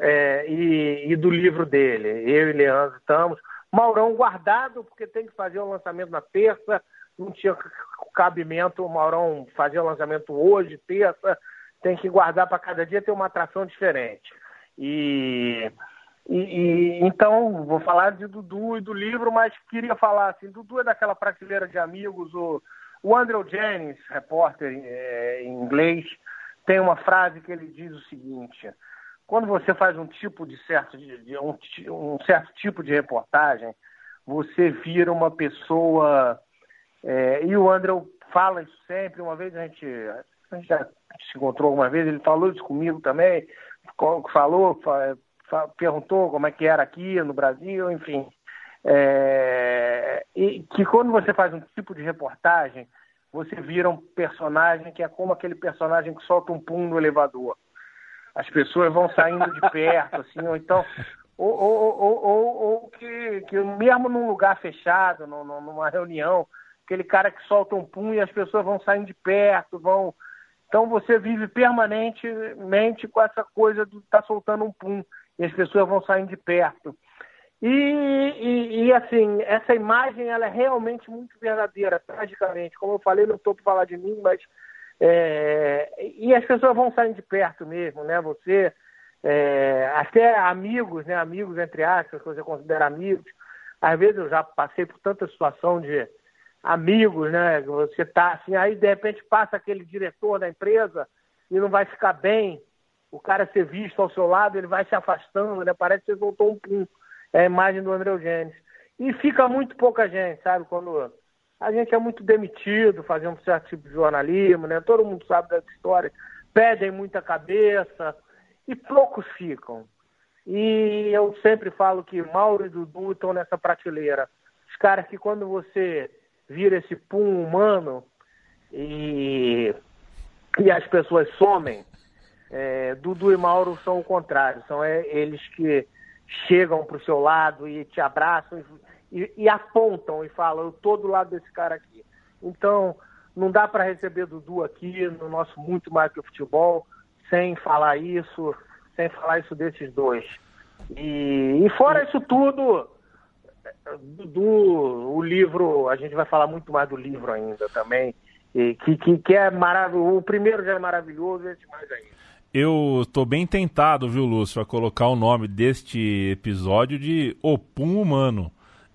é, e, e, do livro dele. Eu e Leandro estamos. Maurão guardado, porque tem que fazer o lançamento na terça, não tinha cabimento o Maurão fazer o lançamento hoje, terça, tem que guardar para cada dia ter uma atração diferente. E, e, e, então vou falar de Dudu e do livro, mas queria falar assim, Dudu é daquela prateleira de amigos, o, o Andrew Jennings, repórter é, em inglês, tem uma frase que ele diz o seguinte: quando você faz um tipo de certo, de, um, um, certo tipo de reportagem, você vira uma pessoa. É, e o André fala isso sempre. Uma vez a gente, a gente já se encontrou alguma vez, ele falou isso comigo também. Falou, perguntou como é que era aqui no Brasil, enfim. É, e que quando você faz um tipo de reportagem, você vira um personagem que é como aquele personagem que solta um pum no elevador as pessoas vão saindo de perto, assim, ou então, ou, ou, ou, ou, que, que mesmo num lugar fechado, numa reunião, aquele cara que solta um pum e as pessoas vão saindo de perto, vão. Então você vive permanentemente com essa coisa de estar tá soltando um pum e as pessoas vão saindo de perto. E, e, e, assim, essa imagem ela é realmente muito verdadeira, tragicamente. Como eu falei, não estou para falar de mim, mas é, e as pessoas vão saindo de perto mesmo, né? Você, é, até amigos, né? Amigos entre aspas, que você considera amigos. Às vezes eu já passei por tanta situação de amigos, né? Você tá assim, aí de repente passa aquele diretor da empresa e não vai ficar bem. O cara ser visto ao seu lado, ele vai se afastando, né? Parece que você voltou um pum. É a imagem do André Eugênio. E fica muito pouca gente, sabe? Quando a gente é muito demitido, fazendo um certo tipo de jornalismo, né? Todo mundo sabe dessa história. Pedem muita cabeça e poucos ficam. E eu sempre falo que Mauro e Dudu estão nessa prateleira. Os caras que quando você vira esse pum humano e, e as pessoas somem, é, Dudu e Mauro são o contrário. São é, eles que chegam para o seu lado e te abraçam e e, e apontam e falam, eu estou do lado desse cara aqui. Então, não dá para receber Dudu aqui no nosso Muito Mais que Futebol sem falar isso, sem falar isso desses dois. E, e fora isso tudo, Dudu, o livro, a gente vai falar muito mais do livro ainda também, e, que, que, que é maravilhoso. O primeiro já é maravilhoso, esse mais ainda. Eu tô bem tentado, viu, Lúcio, a colocar o nome deste episódio de Opum Humano.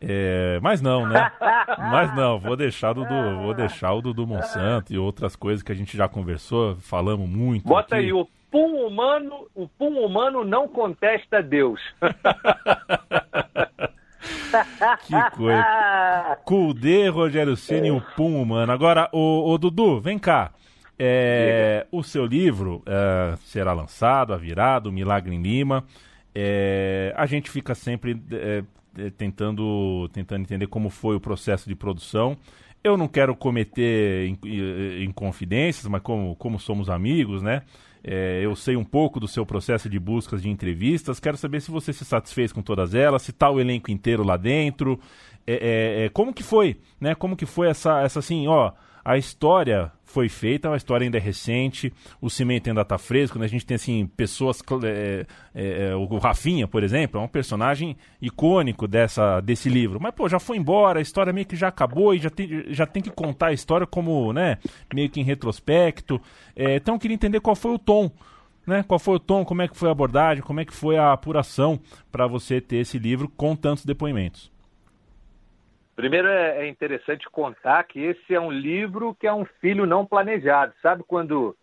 É, mas não, né? <laughs> mas não, vou deixar o Dudu, vou deixar o Dudu Monsanto e outras coisas que a gente já conversou, falamos muito. Bota aqui. aí, o pum humano, o pum humano não contesta Deus. <laughs> que coisa. Kudê, Rogério Ceni e o pum humano. Agora, o, o Dudu, vem cá. É, o seu livro é, será lançado, a virado, Milagre em Lima. É, a gente fica sempre é, tentando, tentando entender como foi o processo de produção. Eu não quero cometer inconfidências, mas como, como somos amigos, né? É, eu sei um pouco do seu processo de buscas de entrevistas. Quero saber se você se satisfez com todas elas, se está o elenco inteiro lá dentro. É, é, como que foi, né? Como que foi essa, essa assim, ó a história foi feita, a história ainda é recente, o cimento ainda está fresco, né? a gente tem assim, pessoas. É, é, é, o Rafinha, por exemplo, é um personagem icônico dessa, desse livro. Mas, pô, já foi embora, a história meio que já acabou e já tem, já tem que contar a história como, né, meio que em retrospecto. É, então eu queria entender qual foi o tom. Né? Qual foi o tom, como é que foi a abordagem, como é que foi a apuração para você ter esse livro com tantos depoimentos? Primeiro é, é interessante contar que esse é um livro que é um filho não planejado. Sabe quando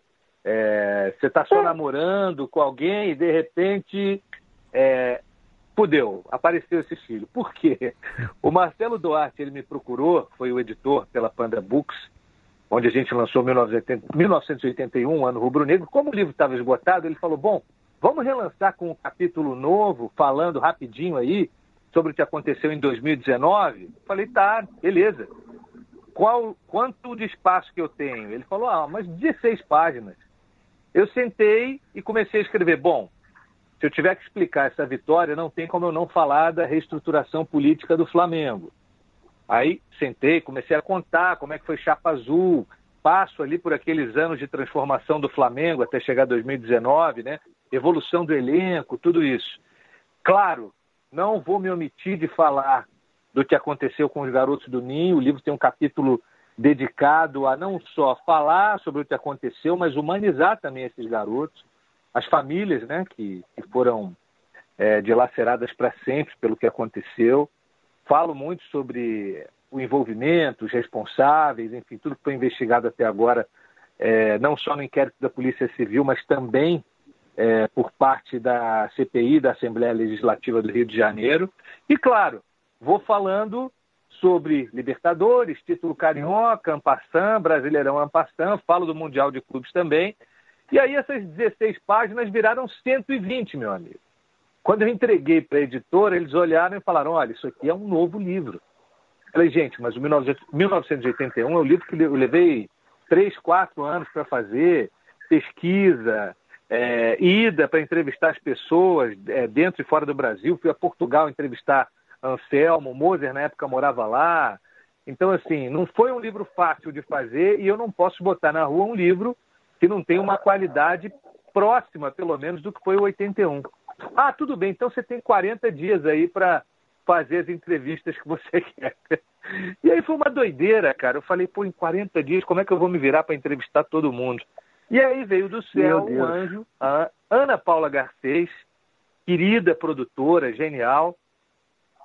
é, você está só namorando com alguém e de repente é, fudeu, apareceu esse filho. Por quê? O Marcelo Duarte ele me procurou, foi o editor pela Panda Books, onde a gente lançou em 1981, ano rubro-negro. Como o livro estava esgotado, ele falou: bom, vamos relançar com um capítulo novo, falando rapidinho aí sobre o que aconteceu em 2019? Falei, tá, beleza. Qual, quanto de espaço que eu tenho? Ele falou, ah, mas 16 páginas. Eu sentei e comecei a escrever. Bom, se eu tiver que explicar essa vitória, não tem como eu não falar da reestruturação política do Flamengo. Aí sentei, comecei a contar como é que foi Chapa Azul, passo ali por aqueles anos de transformação do Flamengo até chegar a 2019, né? Evolução do elenco, tudo isso. Claro, não vou me omitir de falar do que aconteceu com os garotos do Ninho. O livro tem um capítulo dedicado a não só falar sobre o que aconteceu, mas humanizar também esses garotos, as famílias né, que, que foram é, dilaceradas para sempre pelo que aconteceu. Falo muito sobre o envolvimento, os responsáveis, enfim, tudo que foi investigado até agora, é, não só no inquérito da Polícia Civil, mas também é, por parte da CPI, da Assembleia Legislativa do Rio de Janeiro. E, claro, vou falando sobre Libertadores, título Carioca, Ampassan, Brasileirão Ampassan, falo do Mundial de Clubes também. E aí essas 16 páginas viraram 120, meu amigo. Quando eu entreguei para a editora, eles olharam e falaram, olha, isso aqui é um novo livro. Eu falei, gente, mas o 1981 é o livro que eu levei três, quatro anos para fazer, pesquisa, é, ida para entrevistar as pessoas é, dentro e fora do Brasil. Fui a Portugal entrevistar Anselmo, Moser na época morava lá. Então, assim, não foi um livro fácil de fazer e eu não posso botar na rua um livro que não tem uma qualidade próxima, pelo menos, do que foi o 81. Ah, tudo bem, então você tem 40 dias aí para fazer as entrevistas que você <laughs> quer. E aí foi uma doideira, cara. Eu falei, pô, em 40 dias, como é que eu vou me virar para entrevistar todo mundo? E aí veio do céu um anjo, a Ana Paula Garcês, querida produtora, genial,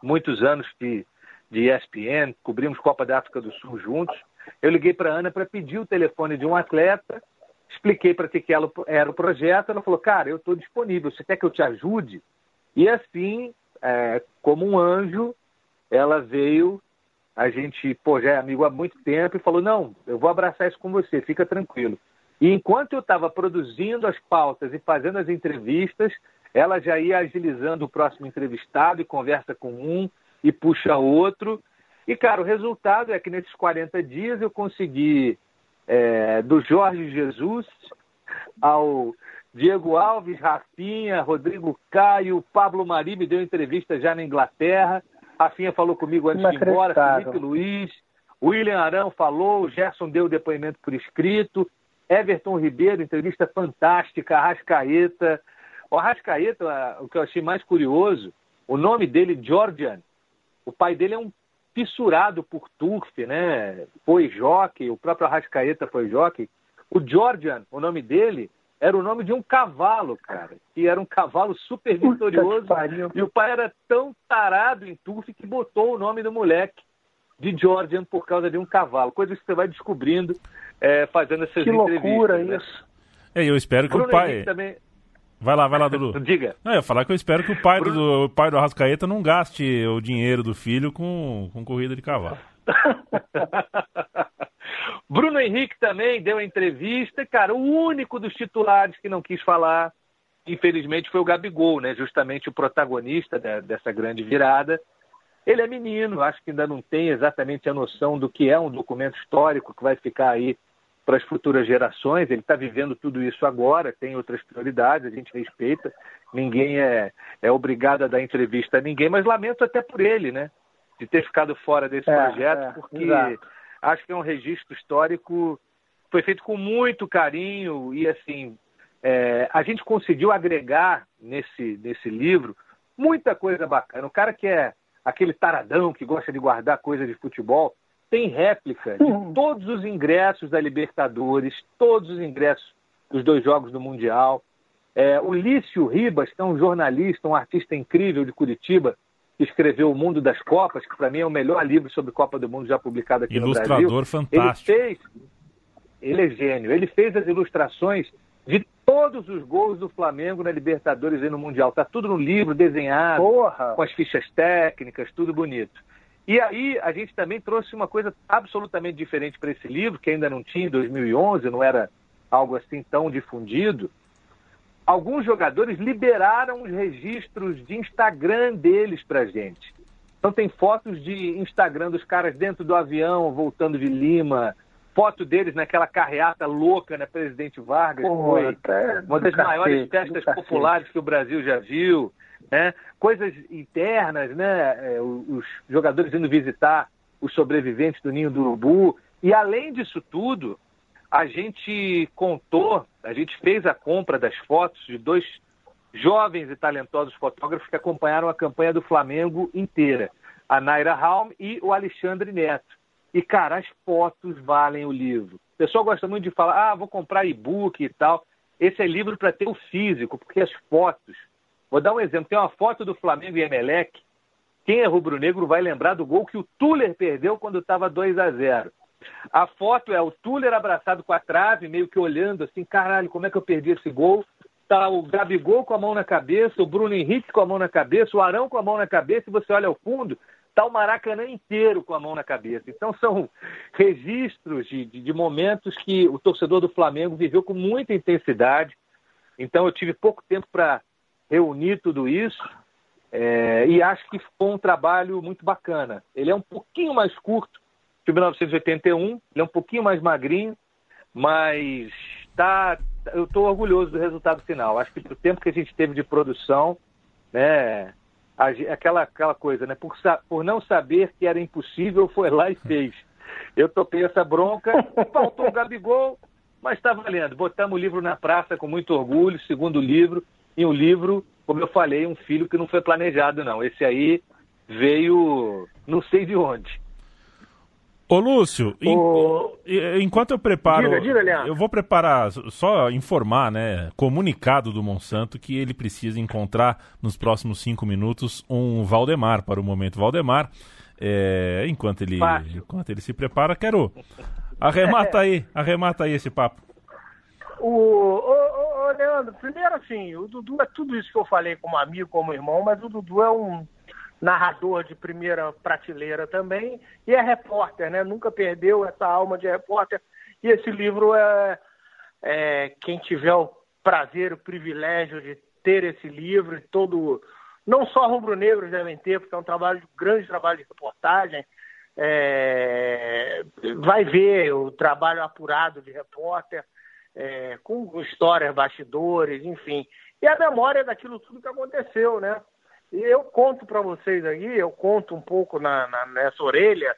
muitos anos de, de ESPN, cobrimos Copa da África do Sul juntos. Eu liguei para a Ana para pedir o telefone de um atleta, expliquei para que, que ela era o projeto, ela falou, cara, eu estou disponível, você quer que eu te ajude? E assim, é, como um anjo, ela veio, a gente, pô, já é amigo há muito tempo, e falou, não, eu vou abraçar isso com você, fica tranquilo. E enquanto eu estava produzindo as pautas e fazendo as entrevistas, ela já ia agilizando o próximo entrevistado e conversa com um e puxa outro. E, cara, o resultado é que nesses 40 dias eu consegui, é, do Jorge Jesus ao Diego Alves, Rafinha, Rodrigo Caio, Pablo Mari me deu entrevista já na Inglaterra. Rafinha falou comigo antes de ir embora, Felipe Luiz, William Arão falou, o Gerson deu o depoimento por escrito. Everton Ribeiro, entrevista fantástica, Arrascaeta. O Arrascaeta, o que eu achei mais curioso, o nome dele, Georgian, o pai dele é um fissurado por turf, né? Foi jockey, o próprio Arrascaeta foi jockey. O Georgian, o nome dele, era o nome de um cavalo, cara. Que era um cavalo super vitorioso. E o pai era tão tarado em turf que botou o nome do moleque de Georgian por causa de um cavalo. Coisa que você vai descobrindo é, fazendo essas que entrevistas. Que loucura né? isso. É, eu espero que Bruno o pai... Henrique também... Vai lá, vai lá, Dudu. <laughs> Diga. Não, eu ia falar que eu espero que o pai, do, o pai do Arrascaeta não gaste o dinheiro do filho com, com corrida de cavalo. <laughs> Bruno Henrique também deu entrevista. Cara, o único dos titulares que não quis falar, infelizmente, foi o Gabigol, né? Justamente o protagonista dessa grande virada. Ele é menino, acho que ainda não tem exatamente a noção do que é um documento histórico que vai ficar aí para as futuras gerações. Ele está vivendo tudo isso agora, tem outras prioridades, a gente respeita. Ninguém é, é obrigado a dar entrevista a ninguém, mas lamento até por ele, né? De ter ficado fora desse é, projeto, é, porque exato. acho que é um registro histórico, foi feito com muito carinho e assim. É, a gente conseguiu agregar nesse, nesse livro muita coisa bacana. O cara que é aquele taradão que gosta de guardar coisa de futebol, tem réplica de todos os ingressos da Libertadores, todos os ingressos dos dois jogos do Mundial. É, o Lício Ribas, que é um jornalista, um artista incrível de Curitiba, que escreveu O Mundo das Copas, que para mim é o melhor livro sobre Copa do Mundo já publicado aqui Ilustrador no Brasil. fantástico. Ele fez, ele é gênio, ele fez as ilustrações de todos os gols do Flamengo na Libertadores e no Mundial. Tá tudo no livro, desenhado, Porra. com as fichas técnicas, tudo bonito. E aí a gente também trouxe uma coisa absolutamente diferente para esse livro, que ainda não tinha em 2011, não era algo assim tão difundido. Alguns jogadores liberaram os registros de Instagram deles para gente. Então tem fotos de Instagram dos caras dentro do avião, voltando de Lima, foto deles naquela carreata louca na Presidente Vargas, Pô, foi uma das maiores festas populares que o Brasil já viu, né? Coisas internas, né? É, Os jogadores indo visitar os sobreviventes do Ninho do Urubu. E além disso tudo, a gente contou, a gente fez a compra das fotos de dois jovens e talentosos fotógrafos que acompanharam a campanha do Flamengo inteira, a Naira Halm e o Alexandre Neto. E, cara, as fotos valem o livro. O pessoal gosta muito de falar, ah, vou comprar e-book e tal. Esse é livro para ter o físico, porque as fotos. Vou dar um exemplo: tem uma foto do Flamengo e Emelec. Quem é rubro-negro vai lembrar do gol que o Tuller perdeu quando estava 2 a 0 A foto é o Tuller abraçado com a trave, meio que olhando assim, caralho, como é que eu perdi esse gol? Tá o Gabigol com a mão na cabeça, o Bruno Henrique com a mão na cabeça, o Arão com a mão na cabeça, e você olha ao fundo, tá o Maracanã inteiro com a mão na cabeça. Então são <laughs> registros de, de, de momentos que o torcedor do Flamengo viveu com muita intensidade. Então eu tive pouco tempo para reunir tudo isso é, e acho que ficou um trabalho muito bacana. Ele é um pouquinho mais curto que o 1981, ele é um pouquinho mais magrinho, mas tá, eu estou orgulhoso do resultado final. Acho que o tempo que a gente teve de produção, né, aquela, aquela coisa, né, por, por não saber que era impossível, <laughs> foi lá e fez. Eu topei essa bronca, <laughs> faltou o Gabigol, mas está valendo. Botamos o livro na praça com muito orgulho, segundo livro, e um livro, como eu falei, um filho que não foi planejado, não. Esse aí veio não sei de onde. Ô Lúcio, en- enquanto eu preparo. Diga, diga, eu vou preparar, só informar, né? Comunicado do Monsanto que ele precisa encontrar nos próximos cinco minutos um Valdemar para o momento Valdemar. É, enquanto, ele, Fácil. enquanto ele se prepara, quero. Arremata <laughs> aí, arremata aí esse papo. O, ô, ô, Leandro, primeiro assim, o Dudu é tudo isso que eu falei como amigo, como irmão, mas o Dudu é um narrador de primeira prateleira também e é repórter, né? Nunca perdeu essa alma de repórter. E esse livro é, é quem tiver o prazer, o privilégio de ter esse livro todo não só rubro-negros devem ter, porque é um trabalho, grande trabalho de reportagem. É, vai ver o trabalho apurado de repórter, é, com histórias, bastidores, enfim. E a memória daquilo tudo que aconteceu, né? E eu conto para vocês aqui, eu conto um pouco na, na- nessa orelha,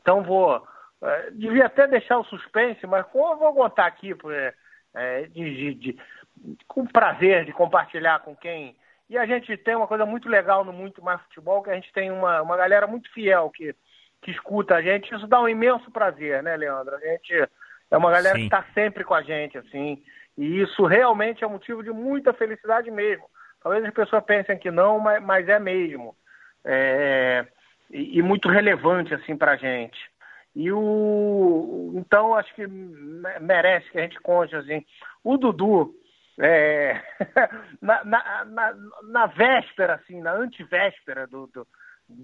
então vou. é, devia até deixar o suspense, mas como eu vou contar aqui é, é, de- de- de- com prazer de compartilhar com quem. E a gente tem uma coisa muito legal no Muito Mais Futebol, que a gente tem uma, uma galera muito fiel que, que escuta a gente. Isso dá um imenso prazer, né, Leandro? A gente é uma galera Sim. que está sempre com a gente, assim. E isso realmente é motivo de muita felicidade mesmo. Talvez as pessoas pensem que não, mas, mas é mesmo. É, e, e, muito relevante assim para a gente. E o então acho que merece que a gente conte assim. O Dudu é, <laughs> na, na, na, na, véspera assim, na antivéspera do, do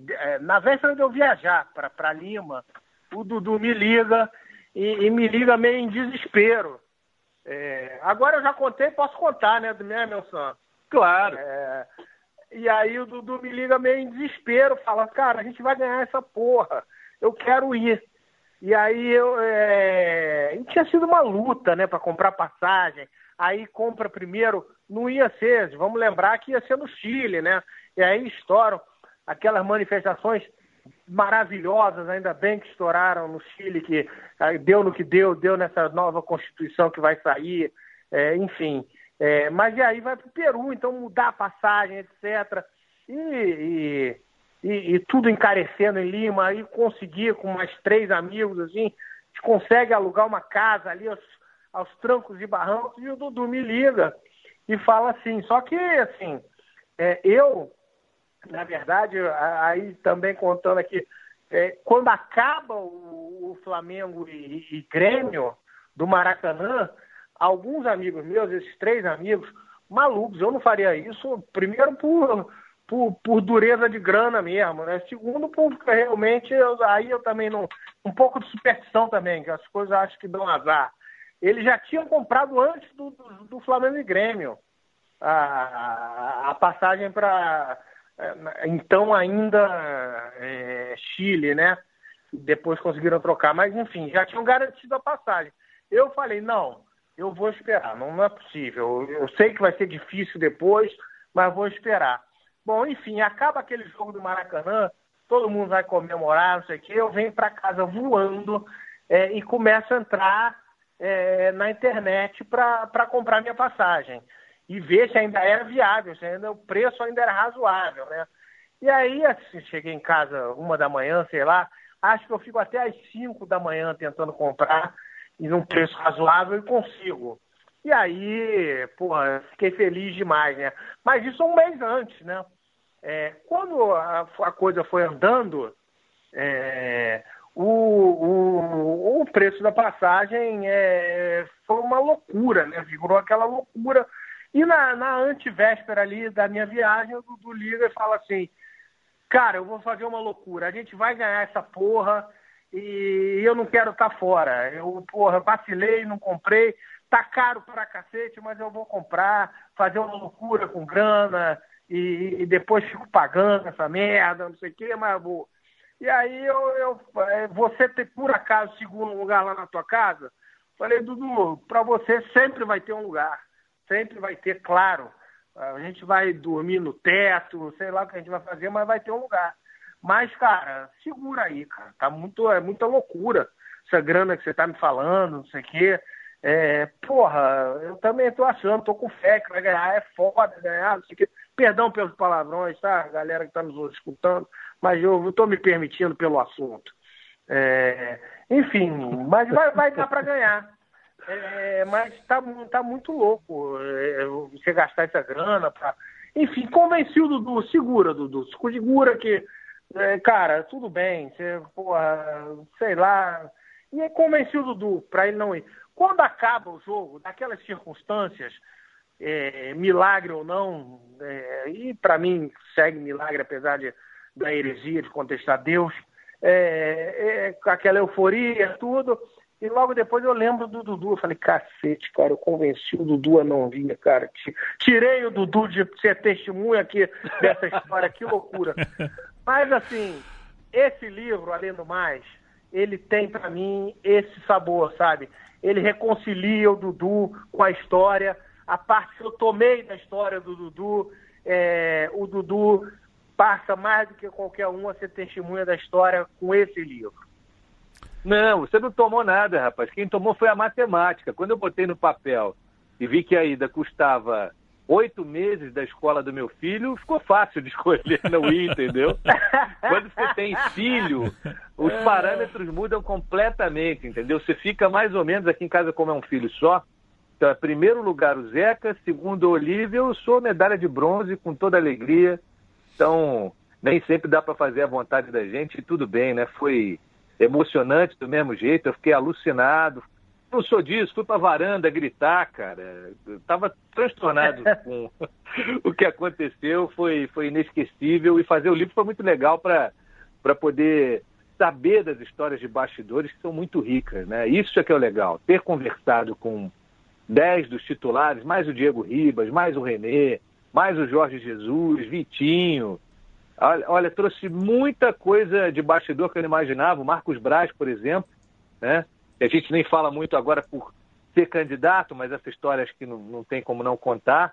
é, na véspera de eu viajar para Lima, o Dudu me liga e, e me liga meio em desespero. É, agora eu já contei, posso contar, né, do meu Emerson? Claro. É, e aí o Dudu me liga meio em desespero, fala, cara, a gente vai ganhar essa porra, eu quero ir. E aí eu. É... E tinha sido uma luta, né, para comprar passagem. Aí compra primeiro, não ia ser, vamos lembrar que ia ser no Chile, né? E aí estouram aquelas manifestações maravilhosas, ainda bem que estouraram no Chile, que deu no que deu, deu nessa nova Constituição que vai sair, é, enfim. É, mas e aí vai para o Peru, então mudar a passagem, etc. E, e, e, e, tudo encarecendo em Lima, aí conseguir com mais três amigos, assim, consegue alugar uma casa ali aos, aos trancos e barrancos, e o Dudu me liga e fala assim, só que assim, é, eu na verdade, aí também contando aqui, é, quando acaba o, o Flamengo e, e, Grêmio do Maracanã, alguns amigos meus, esses três amigos, malucos, eu não faria isso, primeiro por, por, por dureza de grana mesmo, né? Segundo, porque realmente eu, aí eu também não. Um pouco de superstição também, que as coisas acho que dão azar. Eles já tinham comprado antes do, do, do Flamengo e Grêmio a, a passagem para então ainda é, Chile, né? Depois conseguiram trocar, mas enfim, já tinham garantido a passagem. Eu falei, não, eu vou esperar, não, não é possível. Eu, eu sei que vai ser difícil depois, mas vou esperar. Bom, enfim, acaba aquele jogo do Maracanã, todo mundo vai comemorar, não sei o quê, eu venho para casa voando é, e começo a entrar é, na internet para comprar minha passagem e ver se ainda era viável, se ainda o preço ainda era razoável, né? E aí, assim, cheguei em casa uma da manhã, sei lá, acho que eu fico até às cinco da manhã tentando comprar e num preço razoável e consigo. E aí, porra, fiquei feliz demais, né? Mas isso um mês antes, né? É, quando a, a, coisa foi andando, é, o, o, o, preço da passagem é, foi uma loucura, né? Virou aquela loucura e na, na antivéspera ali da minha viagem, o Dudu liga e fala assim: Cara, eu vou fazer uma loucura. A gente vai ganhar essa porra e eu não quero estar tá fora. Eu, porra, vacilei, não comprei. Tá caro pra cacete, mas eu vou comprar, fazer uma loucura com grana e, e depois fico pagando essa merda, não sei o quê, mas vou. E aí eu, eu é, você ter por acaso segundo lugar lá na tua casa? Falei, Dudu, para você sempre vai ter um lugar sempre vai ter, claro, a gente vai dormir no teto, sei lá o que a gente vai fazer, mas vai ter um lugar. Mas, cara, segura aí, cara. Tá muito, é muita loucura essa grana que você tá me falando, não sei o quê. É, porra, eu também tô achando, tô com fé que vai ganhar, é foda ganhar, não sei o quê. Perdão pelos palavrões, tá? Galera que tá nos escutando, mas eu, eu tô me permitindo pelo assunto. É, enfim, mas vai, vai dar para ganhar. É, mas tá, tá muito louco é, você gastar essa grana pra... Enfim, convenci o Dudu, segura, Dudu, segura que, é, cara, tudo bem, você, porra, sei lá. E aí convenci o Dudu pra ele não ir. Quando acaba o jogo, naquelas circunstâncias, é, milagre ou não, é, e para mim segue milagre, apesar de, da heresia de contestar Deus, é, é, aquela euforia, tudo. E logo depois eu lembro do Dudu. Eu falei, cacete, cara, eu convenci o Dudu a não vir, cara. Tirei o Dudu de ser testemunha aqui dessa história, que loucura. <laughs> Mas assim, esse livro, além do mais, ele tem para mim esse sabor, sabe? Ele reconcilia o Dudu com a história, a parte que eu tomei da história do Dudu. É, o Dudu passa mais do que qualquer um a ser testemunha da história com esse livro. Não, você não tomou nada, rapaz. Quem tomou foi a matemática. Quando eu botei no papel e vi que a ida custava oito meses da escola do meu filho, ficou fácil de <laughs> escolher não ir, entendeu? Quando você tem filho, os parâmetros mudam completamente, entendeu? Você fica mais ou menos aqui em casa, como é um filho só, Então, é primeiro lugar o Zeca, segundo o Olívio, eu sou medalha de bronze com toda alegria. Então, nem sempre dá para fazer a vontade da gente e tudo bem, né? Foi emocionante do mesmo jeito, eu fiquei alucinado. Não sou disso, fui para a varanda gritar, cara. Eu tava transtornado <laughs> com o que aconteceu, foi, foi inesquecível e fazer o livro foi muito legal para poder saber das histórias de bastidores que são muito ricas, né? Isso é que é o legal, ter conversado com 10 dos titulares, mais o Diego Ribas, mais o Renê, mais o Jorge Jesus, Vitinho. Olha, olha, trouxe muita coisa de bastidor que eu não imaginava. O Marcos Braz, por exemplo, né? a gente nem fala muito agora por ser candidato, mas essa história acho que não, não tem como não contar.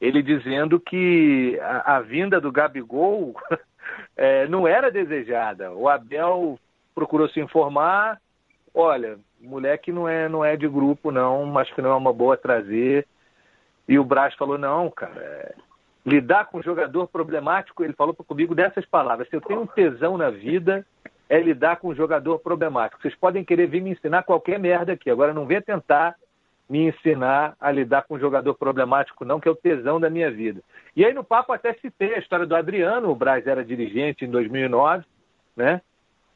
Ele dizendo que a, a vinda do Gabigol <laughs> é, não era desejada. O Abel procurou se informar. Olha, moleque não é, não é de grupo, não, acho que não é uma boa trazer. E o Braz falou, não, cara, é... lidar com jogador problemático, ele falou comigo dessas palavras, se eu tenho um tesão na vida, é lidar com jogador problemático. Vocês podem querer vir me ensinar qualquer merda aqui, agora não venha tentar me ensinar a lidar com jogador problemático, não, que é o tesão da minha vida. E aí no papo até citei a história do Adriano, o Braz era dirigente em 2009, né?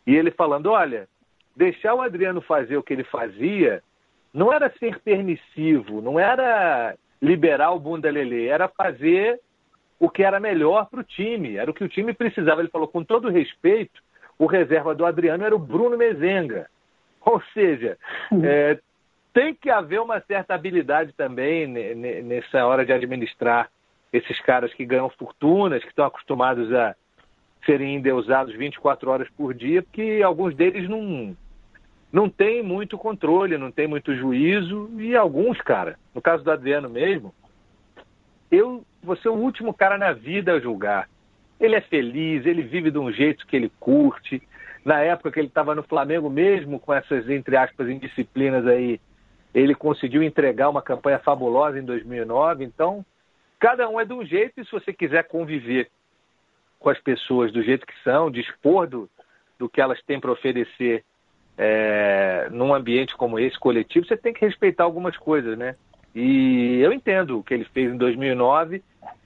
E ele falando, olha, deixar o Adriano fazer o que ele fazia não era ser permissivo, não era liberar o bunda lelê, era fazer o que era melhor para o time, era o que o time precisava. Ele falou, com todo respeito, o reserva do Adriano era o Bruno Mezenga. Ou seja, é, tem que haver uma certa habilidade também nessa hora de administrar esses caras que ganham fortunas, que estão acostumados a serem endeusados 24 horas por dia, porque alguns deles não, não tem muito controle, não tem muito juízo, e alguns, cara, no caso do Adriano mesmo, eu ser o último cara na vida a julgar. Ele é feliz, ele vive de um jeito que ele curte. Na época que ele estava no Flamengo mesmo, com essas, entre aspas, indisciplinas aí, ele conseguiu entregar uma campanha fabulosa em 2009. Então, cada um é de um jeito, e se você quiser conviver com as pessoas do jeito que são, dispor do, do que elas têm para oferecer é, num ambiente como esse, coletivo, você tem que respeitar algumas coisas, né? E eu entendo o que ele fez em 2009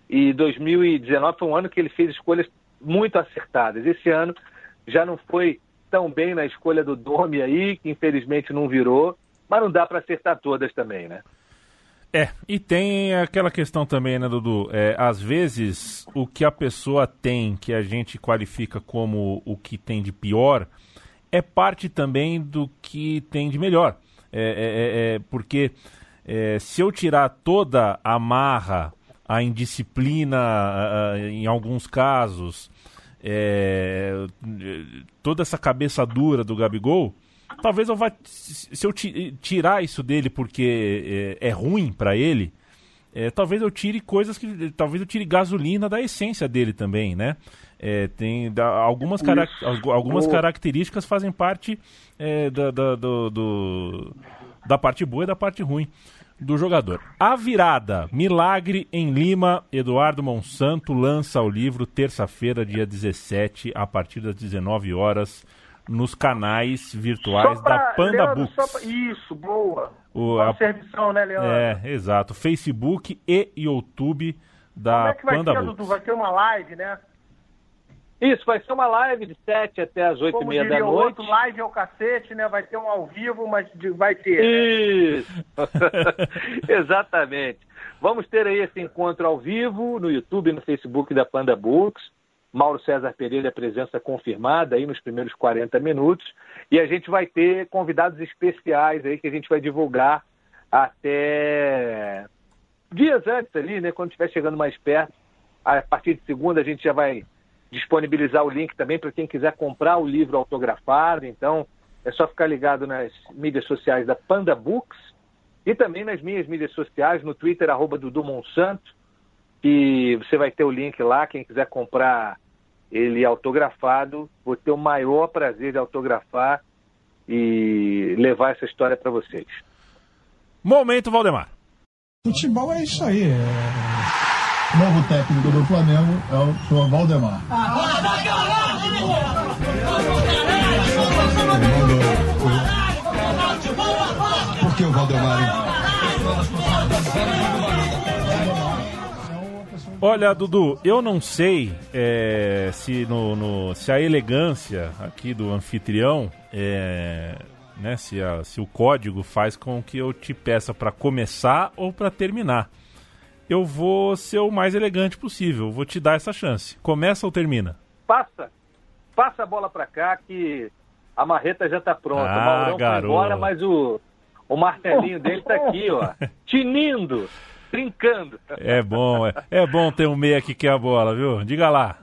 e 2019 foi um ano que ele fez escolhas muito acertadas. Esse ano já não foi tão bem na escolha do Domi aí, que infelizmente não virou, mas não dá para acertar todas também, né? É, e tem aquela questão também, né, Dudu? É, às vezes, o que a pessoa tem, que a gente qualifica como o que tem de pior, é parte também do que tem de melhor. É, é, é, é porque é, se eu tirar toda a marra, a indisciplina, a, a, em alguns casos, é, toda essa cabeça dura do Gabigol, talvez eu vá. Se eu tirar isso dele porque é, ruim para ele, talvez eu tire coisas que. Talvez eu tire gasolina da essência dele também, né? É, tem da, algumas, carac algumas características fazem parte é, da, da, do, do, da parte boa e da parte ruim do jogador. A virada, Milagre em Lima, Eduardo Monsanto lança o livro terça-feira, dia 17, a partir das 19 horas, nos canais virtuais pra, da Panda Leandro, Books. Pra, isso, boa. O, a, servição, né, Leandro? É, exato. Facebook e YouTube da Como é que vai Panda ter, Books. Vai ter uma live, né? Isso, vai ser uma live de 7 até as 8 e meia da noite. Outro, live é o cacete, né? Vai ter um ao vivo, mas vai ter. Né? Isso! <laughs> Exatamente. Vamos ter aí esse encontro ao vivo no YouTube e no Facebook da Panda Books. Mauro César Pereira, presença confirmada aí nos primeiros 40 minutos. E a gente vai ter convidados especiais aí que a gente vai divulgar até dias antes ali, né? Quando estiver chegando mais perto. A partir de segunda a gente já vai disponibilizar o link também para quem quiser comprar o livro autografado. Então, é só ficar ligado nas mídias sociais da Panda Books e também nas minhas mídias sociais, no Twitter, arroba Dudu Monsanto, e você vai ter o link lá, quem quiser comprar ele autografado, vou ter o maior prazer de autografar e levar essa história para vocês. Momento, Valdemar. Futebol é isso aí. É novo técnico do Flamengo é o senhor Valdemar. Por que o Valdemar? Olha, Dudu, eu não sei é, se, no, no, se a elegância aqui do anfitrião, é, né, se, a, se o código faz com que eu te peça para começar ou para terminar. Eu vou ser o mais elegante possível, vou te dar essa chance. Começa ou termina? Passa, passa a bola para cá que a marreta já está pronta. Ah, o Maurão garoto. foi embora, mas o, o martelinho dele está aqui, ó, <laughs> tinindo brincando. É bom, é, é bom ter um meia que quer a bola, viu? Diga lá.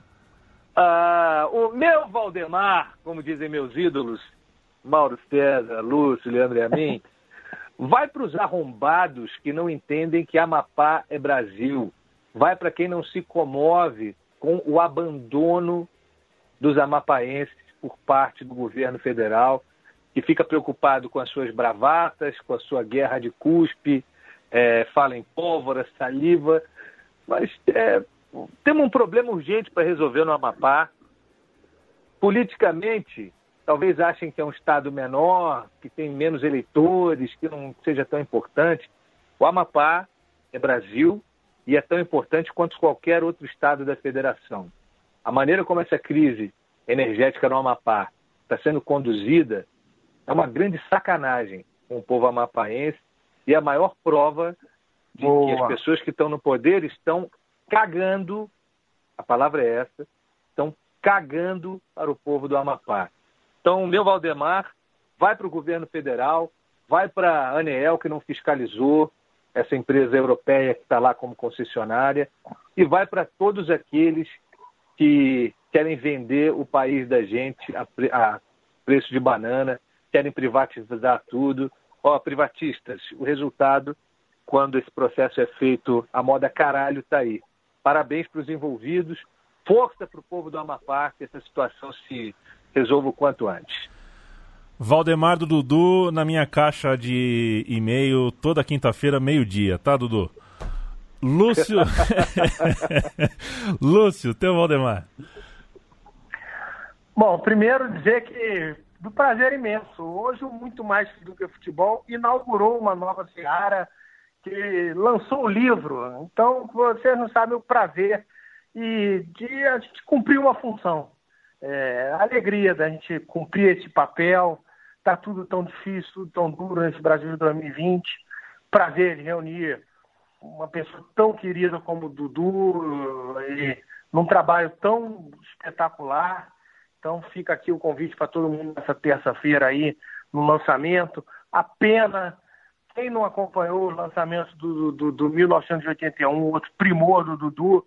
Ah, o meu Valdemar, como dizem meus ídolos, Mauro César, Lúcio, Leandro e a mim, vai para os arrombados que não entendem que Amapá é Brasil. Vai para quem não se comove com o abandono dos amapaenses por parte do governo federal, que fica preocupado com as suas bravatas, com a sua guerra de cuspe, é, fala em pólvora, saliva, mas é, temos um problema urgente para resolver no Amapá. Politicamente, talvez achem que é um estado menor, que tem menos eleitores, que não seja tão importante. O Amapá é Brasil e é tão importante quanto qualquer outro estado da federação. A maneira como essa crise energética no Amapá está sendo conduzida é uma grande sacanagem com o povo amapaense e a maior prova de Boa. que as pessoas que estão no poder estão cagando, a palavra é essa, estão cagando para o povo do Amapá. Então, o meu Valdemar vai para o governo federal, vai para a Aneel, que não fiscalizou essa empresa europeia que está lá como concessionária, e vai para todos aqueles que querem vender o país da gente a, a preço de banana, querem privatizar tudo, ó, privatistas, o resultado, quando esse processo é feito a moda caralho, está aí. Parabéns para os envolvidos, força para o povo do Amapá que essa situação se resolva o quanto antes. Valdemar do Dudu na minha caixa de e-mail toda quinta-feira, meio-dia, tá, Dudu? Lúcio. <laughs> <laughs> Lúcio, teu Valdemar. Bom, primeiro dizer que do prazer imenso. Hoje, muito mais do que futebol, inaugurou uma nova seara que lançou o livro. Então, vocês não sabem o prazer e de a gente cumprir uma função. É, alegria da gente cumprir esse papel. Está tudo tão difícil, tudo tão duro nesse Brasil de 2020. Prazer de reunir uma pessoa tão querida como o Dudu e num trabalho tão espetacular então fica aqui o convite para todo mundo nessa terça-feira aí no lançamento. A pena, quem não acompanhou o lançamento do, do, do 1981, outro primor do Dudu,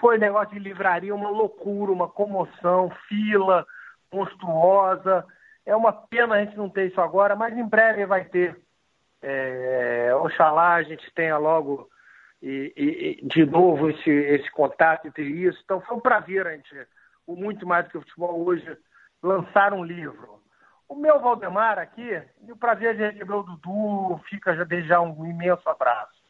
foi negócio de livraria, uma loucura, uma comoção, fila monstruosa. É uma pena a gente não ter isso agora, mas em breve vai ter. É, oxalá a gente tenha logo e, e, de novo esse, esse contato entre isso. Então foi um prazer a gente o Muito Mais do que o Futebol hoje lançar um livro. O meu Valdemar aqui, e o prazer de receber o Dudu, fica já desde já um imenso abraço.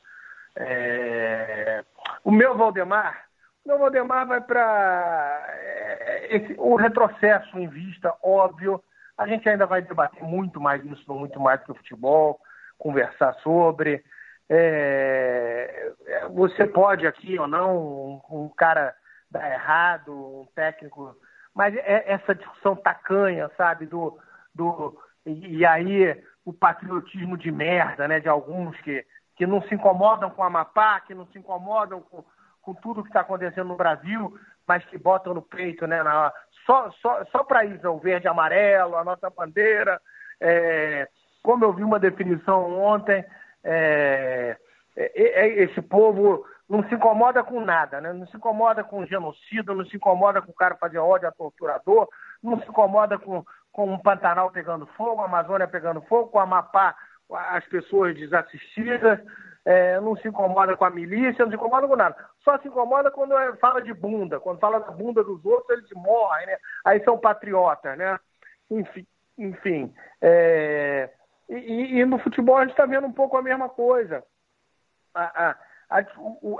É... O meu Valdemar, meu Valdemar vai para é, o retrocesso em vista, óbvio. A gente ainda vai debater muito mais isso, muito mais que o futebol, conversar sobre. É... Você pode aqui ou não, um, um cara dá errado, um técnico. Mas é essa discussão tacanha, sabe, do. do e, e aí o patriotismo de merda, né, de alguns que, que não se incomodam com a Amapá, que não se incomodam com, com tudo que está acontecendo no Brasil, mas que botam no peito, né, na, só, só, só para isso, o verde e amarelo, a nossa bandeira. É, como eu vi uma definição ontem, é, é, é esse povo não se incomoda com nada, né? Não se incomoda com genocídio, não se incomoda com o cara fazer ódio a torturador, não se incomoda com, com um Pantanal pegando fogo, a Amazônia pegando fogo, com a Amapá, as pessoas desassistidas, é, não se incomoda com a milícia, não se incomoda com nada. Só se incomoda quando é, fala de bunda, quando fala da bunda dos outros, eles morrem, né? Aí são patriotas, né? Enfim, enfim é... e, e, no futebol a gente está vendo um pouco a mesma coisa. A, a, a,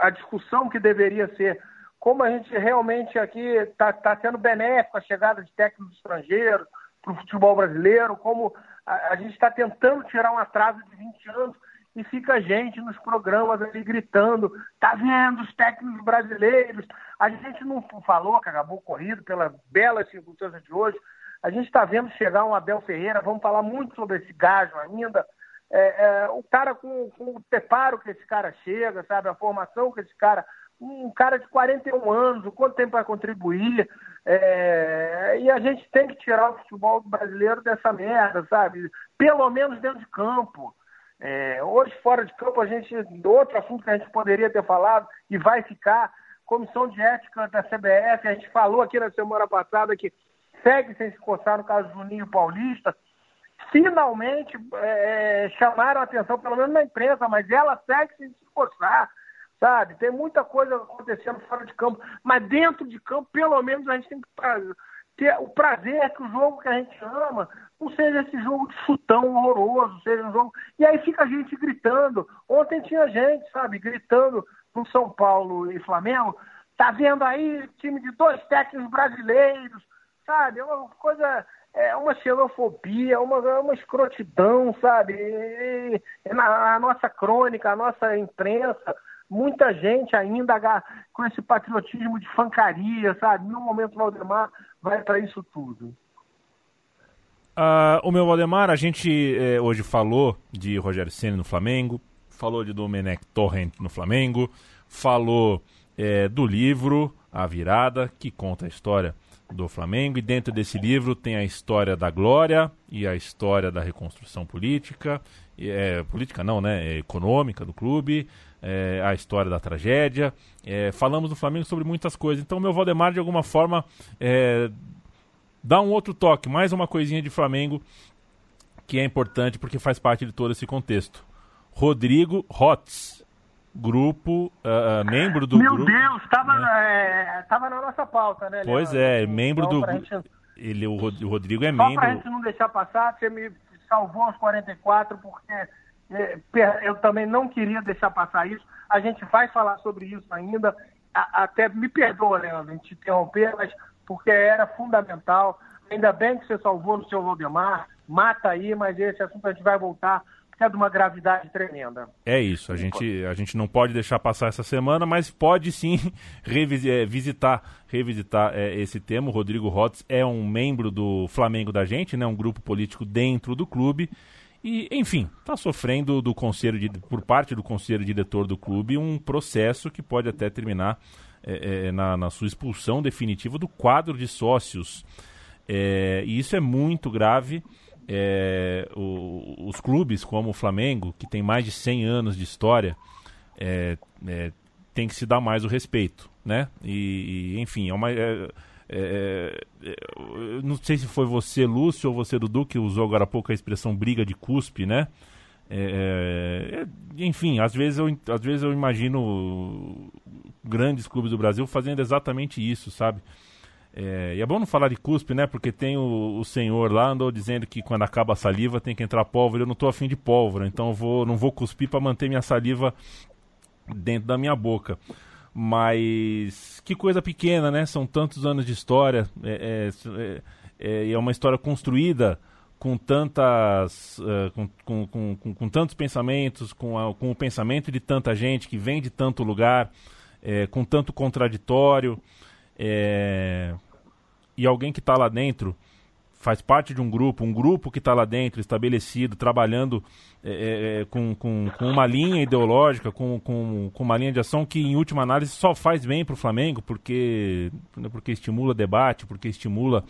a discussão que deveria ser como a gente realmente aqui está tá sendo benéfico a chegada de técnicos estrangeiros para o futebol brasileiro, como a, a gente está tentando tirar um atraso de 20 anos e fica a gente nos programas ali gritando, tá vendo os técnicos brasileiros? A gente não falou que acabou corrido pela bela circunstância de hoje. A gente está vendo chegar um Abel Ferreira, vamos falar muito sobre esse gajo ainda. É, é, o cara com, com o preparo que esse cara chega, sabe? A formação que esse cara. Um cara de 41 anos, o quanto tempo vai contribuir. É, e a gente tem que tirar o futebol brasileiro dessa merda, sabe? Pelo menos dentro de campo. É, hoje, fora de campo, a gente. Outro assunto que a gente poderia ter falado e vai ficar. Comissão de Ética da CBF, a gente falou aqui na semana passada que segue sem se coçar no caso do Juninho Paulista. Finalmente é, chamaram a atenção, pelo menos na imprensa, mas ela segue sem se coçar sabe? Tem muita coisa acontecendo fora de campo, mas dentro de campo, pelo menos, a gente tem que ter o prazer que o jogo que a gente ama não seja esse jogo de chutão horroroso, seja um jogo. E aí fica a gente gritando. Ontem tinha gente, sabe, gritando no São Paulo e Flamengo. Tá vendo aí time de dois técnicos brasileiros, sabe? É uma coisa, é uma xenofobia, uma, uma escrotidão, sabe? E, e na a nossa crônica, a nossa imprensa muita gente ainda com esse patriotismo de fancaria, sabe? No momento Valdemar vai para isso tudo. Uh, o meu Valdemar, a gente eh, hoje falou de Rogério Senna no Flamengo, falou de Domenech Torrent no Flamengo, falou eh, do livro A Virada, que conta a história do Flamengo, e dentro desse livro tem a história da glória e a história da reconstrução política, é, política não, né, é econômica do clube, é, a história da tragédia. Falamos do Flamengo sobre muitas coisas. Então, meu Valdemar, de alguma forma, dá um outro toque, mais uma coisinha de Flamengo que é importante porque faz parte de todo esse contexto. Rodrigo Hotz, grupo, uh, membro do Meu grupo. Meu Deus, estava né? é, na nossa pauta, né? Pois é, membro do. Gente... Ele, o Rodrigo é Só membro. Só pra gente não deixar passar, você me salvou aos 44, porque é, eu também não queria deixar passar isso. A gente vai falar sobre isso ainda. até me perdoa, Leandro, te interromper, mas porque era fundamental. Ainda bem que você salvou no seu Valdemar. Mata aí, mas esse assunto a gente vai voltar porque é de uma gravidade tremenda. É isso, a gente, a gente não pode deixar passar essa semana, mas pode sim <laughs> revisitar, revisitar é, esse tema. O Rodrigo Rotz é um membro do Flamengo da gente, né, um grupo político dentro do clube. E, enfim, está sofrendo do conselho de, por parte do conselho diretor do clube um processo que pode até terminar é, é, na, na, sua expulsão definitiva do quadro de sócios. É, e isso é muito grave. É, o, os clubes como o Flamengo, que tem mais de 100 anos de história, tem que se dar mais o respeito, né? E, e enfim, é uma é não sei se foi você, Lúcio, ou você, Dudu, que usou agora há pouco a expressão briga de cuspe, né? É, é, enfim, às vezes, eu, às vezes eu imagino grandes clubes do Brasil fazendo exatamente isso, sabe? É, e é bom não falar de cuspe, né? Porque tem o, o, senhor lá andou dizendo que quando acaba a saliva tem que entrar pólvora. Eu não estou afim de pólvora, então eu vou, não vou cuspir para manter minha saliva dentro da minha boca. Mas que coisa pequena, né? São tantos anos de história. É, é, é, é uma história construída com tantas uh, com, com, com, com, tantos pensamentos com, a, com o pensamento de tanta gente que vem de tanto lugar é, com tanto contraditório é, e alguém que está lá dentro faz parte de um grupo, um grupo que está lá dentro, estabelecido, trabalhando é, com, com, com, uma linha ideológica, com, com, com, uma linha de ação que, em última análise, só faz bem para o Flamengo, porque, porque estimula debate, porque estimula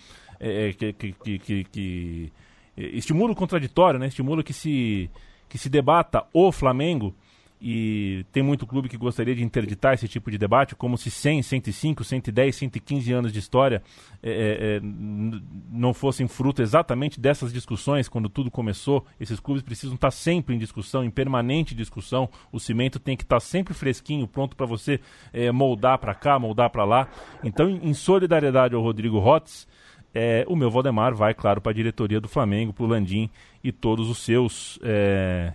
que, que, que, que, estimula o contraditório, né? estimula que se, que se debata o Flamengo e tem muito clube que gostaria de interditar esse tipo de debate, como se 100, 105, 110, 115 anos de história é, é, é não fossem fruto exatamente dessas discussões quando tudo começou. Esses clubes precisam estar sempre em discussão, em permanente discussão. O cimento tem que estar sempre fresquinho, pronto para você é, moldar para cá, moldar para lá. Então, em solidariedade ao Rodrigo Rotz, é, o meu Valdemar vai, claro, para a diretoria do Flamengo, para o Landim e todos os seus é,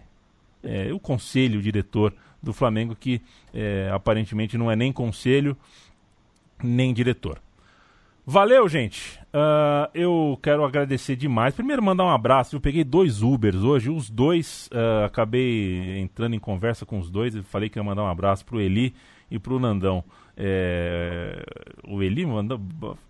é, o conselho o diretor do Flamengo, que é, aparentemente não é nem conselho nem diretor. Valeu, gente. Uh, eu quero agradecer demais. Primeiro, mandar um abraço. Eu peguei dois Ubers hoje, os dois. Uh, acabei entrando em conversa com os dois. e falei que ia mandar um abraço pro Eli e pro Nandão. É, o Eli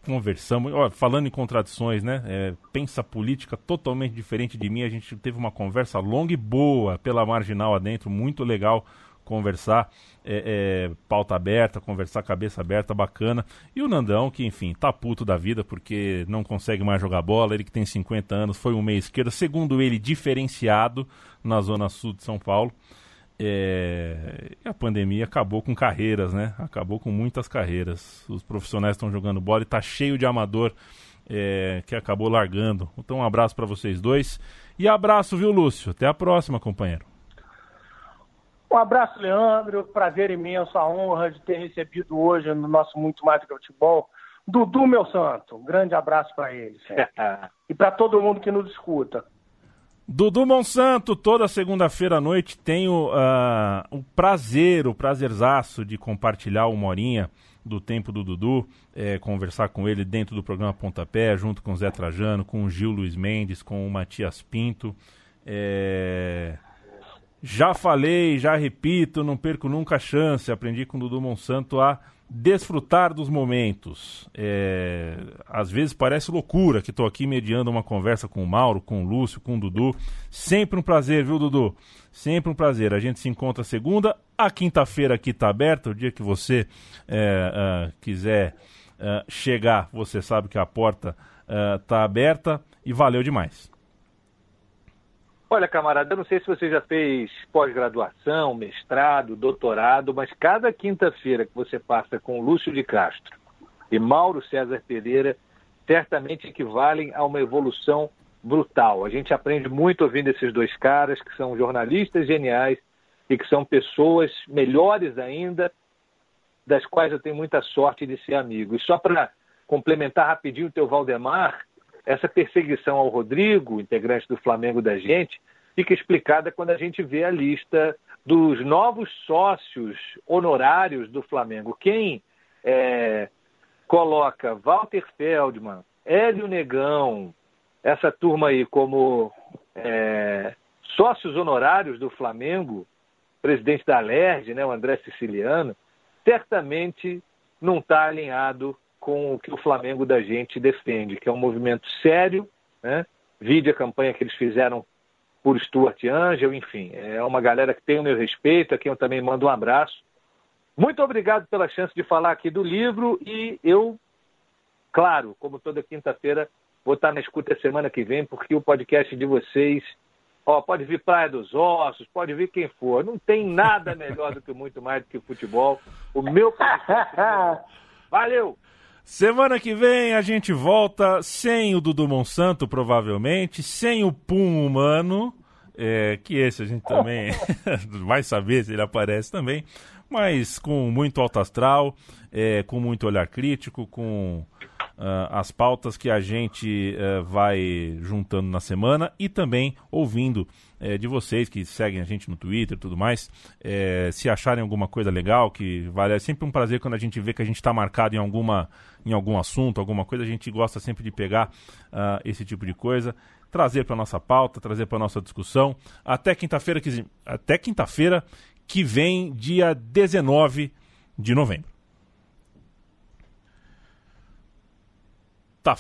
conversamos, ó, falando em contradições, né? É, pensa política totalmente diferente de mim. A gente teve uma conversa longa e boa pela marginal adentro, muito legal conversar, é, é, pauta aberta, conversar cabeça aberta, bacana. E o Nandão, que enfim, tá puto da vida porque não consegue mais jogar bola, ele que tem 50 anos, foi um meia esquerda, segundo ele, diferenciado na zona sul de São Paulo. É... E a pandemia acabou com carreiras, né? Acabou com muitas carreiras. Os profissionais estão jogando bola e tá cheio de amador é... que acabou largando. Então, um abraço para vocês dois. E abraço, viu, Lúcio? Até a próxima, companheiro. Um abraço, Leandro. Prazer imenso, a honra de ter recebido hoje no nosso Muito Mais do que Futebol. Dudu, meu santo. Um grande abraço para ele. <laughs> e para todo mundo que nos escuta. Dudu Monsanto, toda segunda-feira à noite tenho uh, o prazer, o prazerzaço de compartilhar uma horinha do tempo do Dudu, é, conversar com ele dentro do programa Pontapé, junto com o Zé Trajano, com o Gil Luiz Mendes, com o Matias Pinto. É... Já falei, já repito, não perco nunca a chance. Aprendi com o Dudu Monsanto a desfrutar dos momentos. É, às vezes parece loucura que estou aqui mediando uma conversa com o Mauro, com o Lúcio, com o Dudu. Sempre um prazer, viu, Dudu? Sempre um prazer. A gente se encontra segunda. A quinta-feira aqui está aberta. O dia que você é, uh, quiser uh, chegar, você sabe que a porta está uh, aberta. E valeu demais. Olha, camarada, eu não sei se você já fez pós-graduação, mestrado, doutorado, mas cada quinta-feira que você passa com Lúcio de Castro e Mauro César Pereira, certamente equivalem a uma evolução brutal. A gente aprende muito ouvindo esses dois caras, que são jornalistas geniais e que são pessoas melhores ainda, das quais eu tenho muita sorte de ser amigo. E só para complementar rapidinho o teu Valdemar, essa perseguição ao Rodrigo, integrante do Flamengo da gente, fica explicada quando a gente vê a lista dos novos sócios honorários do Flamengo. Quem é, coloca Walter Feldman, Hélio Negão, essa turma aí como é, sócios honorários do Flamengo, presidente da LERJ, né, o André Siciliano, certamente não está alinhado com o que o Flamengo da gente defende, que é um movimento sério, né? Vide a campanha que eles fizeram por Stuart Angel, enfim, é uma galera que tem o meu respeito, a quem eu também mando um abraço. Muito obrigado pela chance de falar aqui do livro e eu, claro, como toda quinta-feira, vou estar na escuta semana que vem, porque o podcast de vocês, ó, pode vir Praia dos Ossos, pode vir quem for, não tem nada melhor do que muito mais do que futebol. O meu <laughs> podcast. Valeu! Semana que vem a gente volta sem o Dudu Monsanto, provavelmente, sem o Pum Humano, é, que esse a gente também <laughs> vai saber se ele aparece também, mas com muito alto astral, é, com muito olhar crítico, com as pautas que a gente uh, vai juntando na semana e também ouvindo uh, de vocês que seguem a gente no Twitter e tudo mais. Eh, se acharem alguma coisa legal, que vale. É sempre um prazer quando a gente vê que a gente está marcado em, alguma, em algum assunto, alguma coisa, a gente gosta sempre de pegar esse tipo de coisa trazer para nossa pauta, trazer para nossa discussão. Até quinta-feira que até quinta-feira que vem, dia 19 de novembro. Tá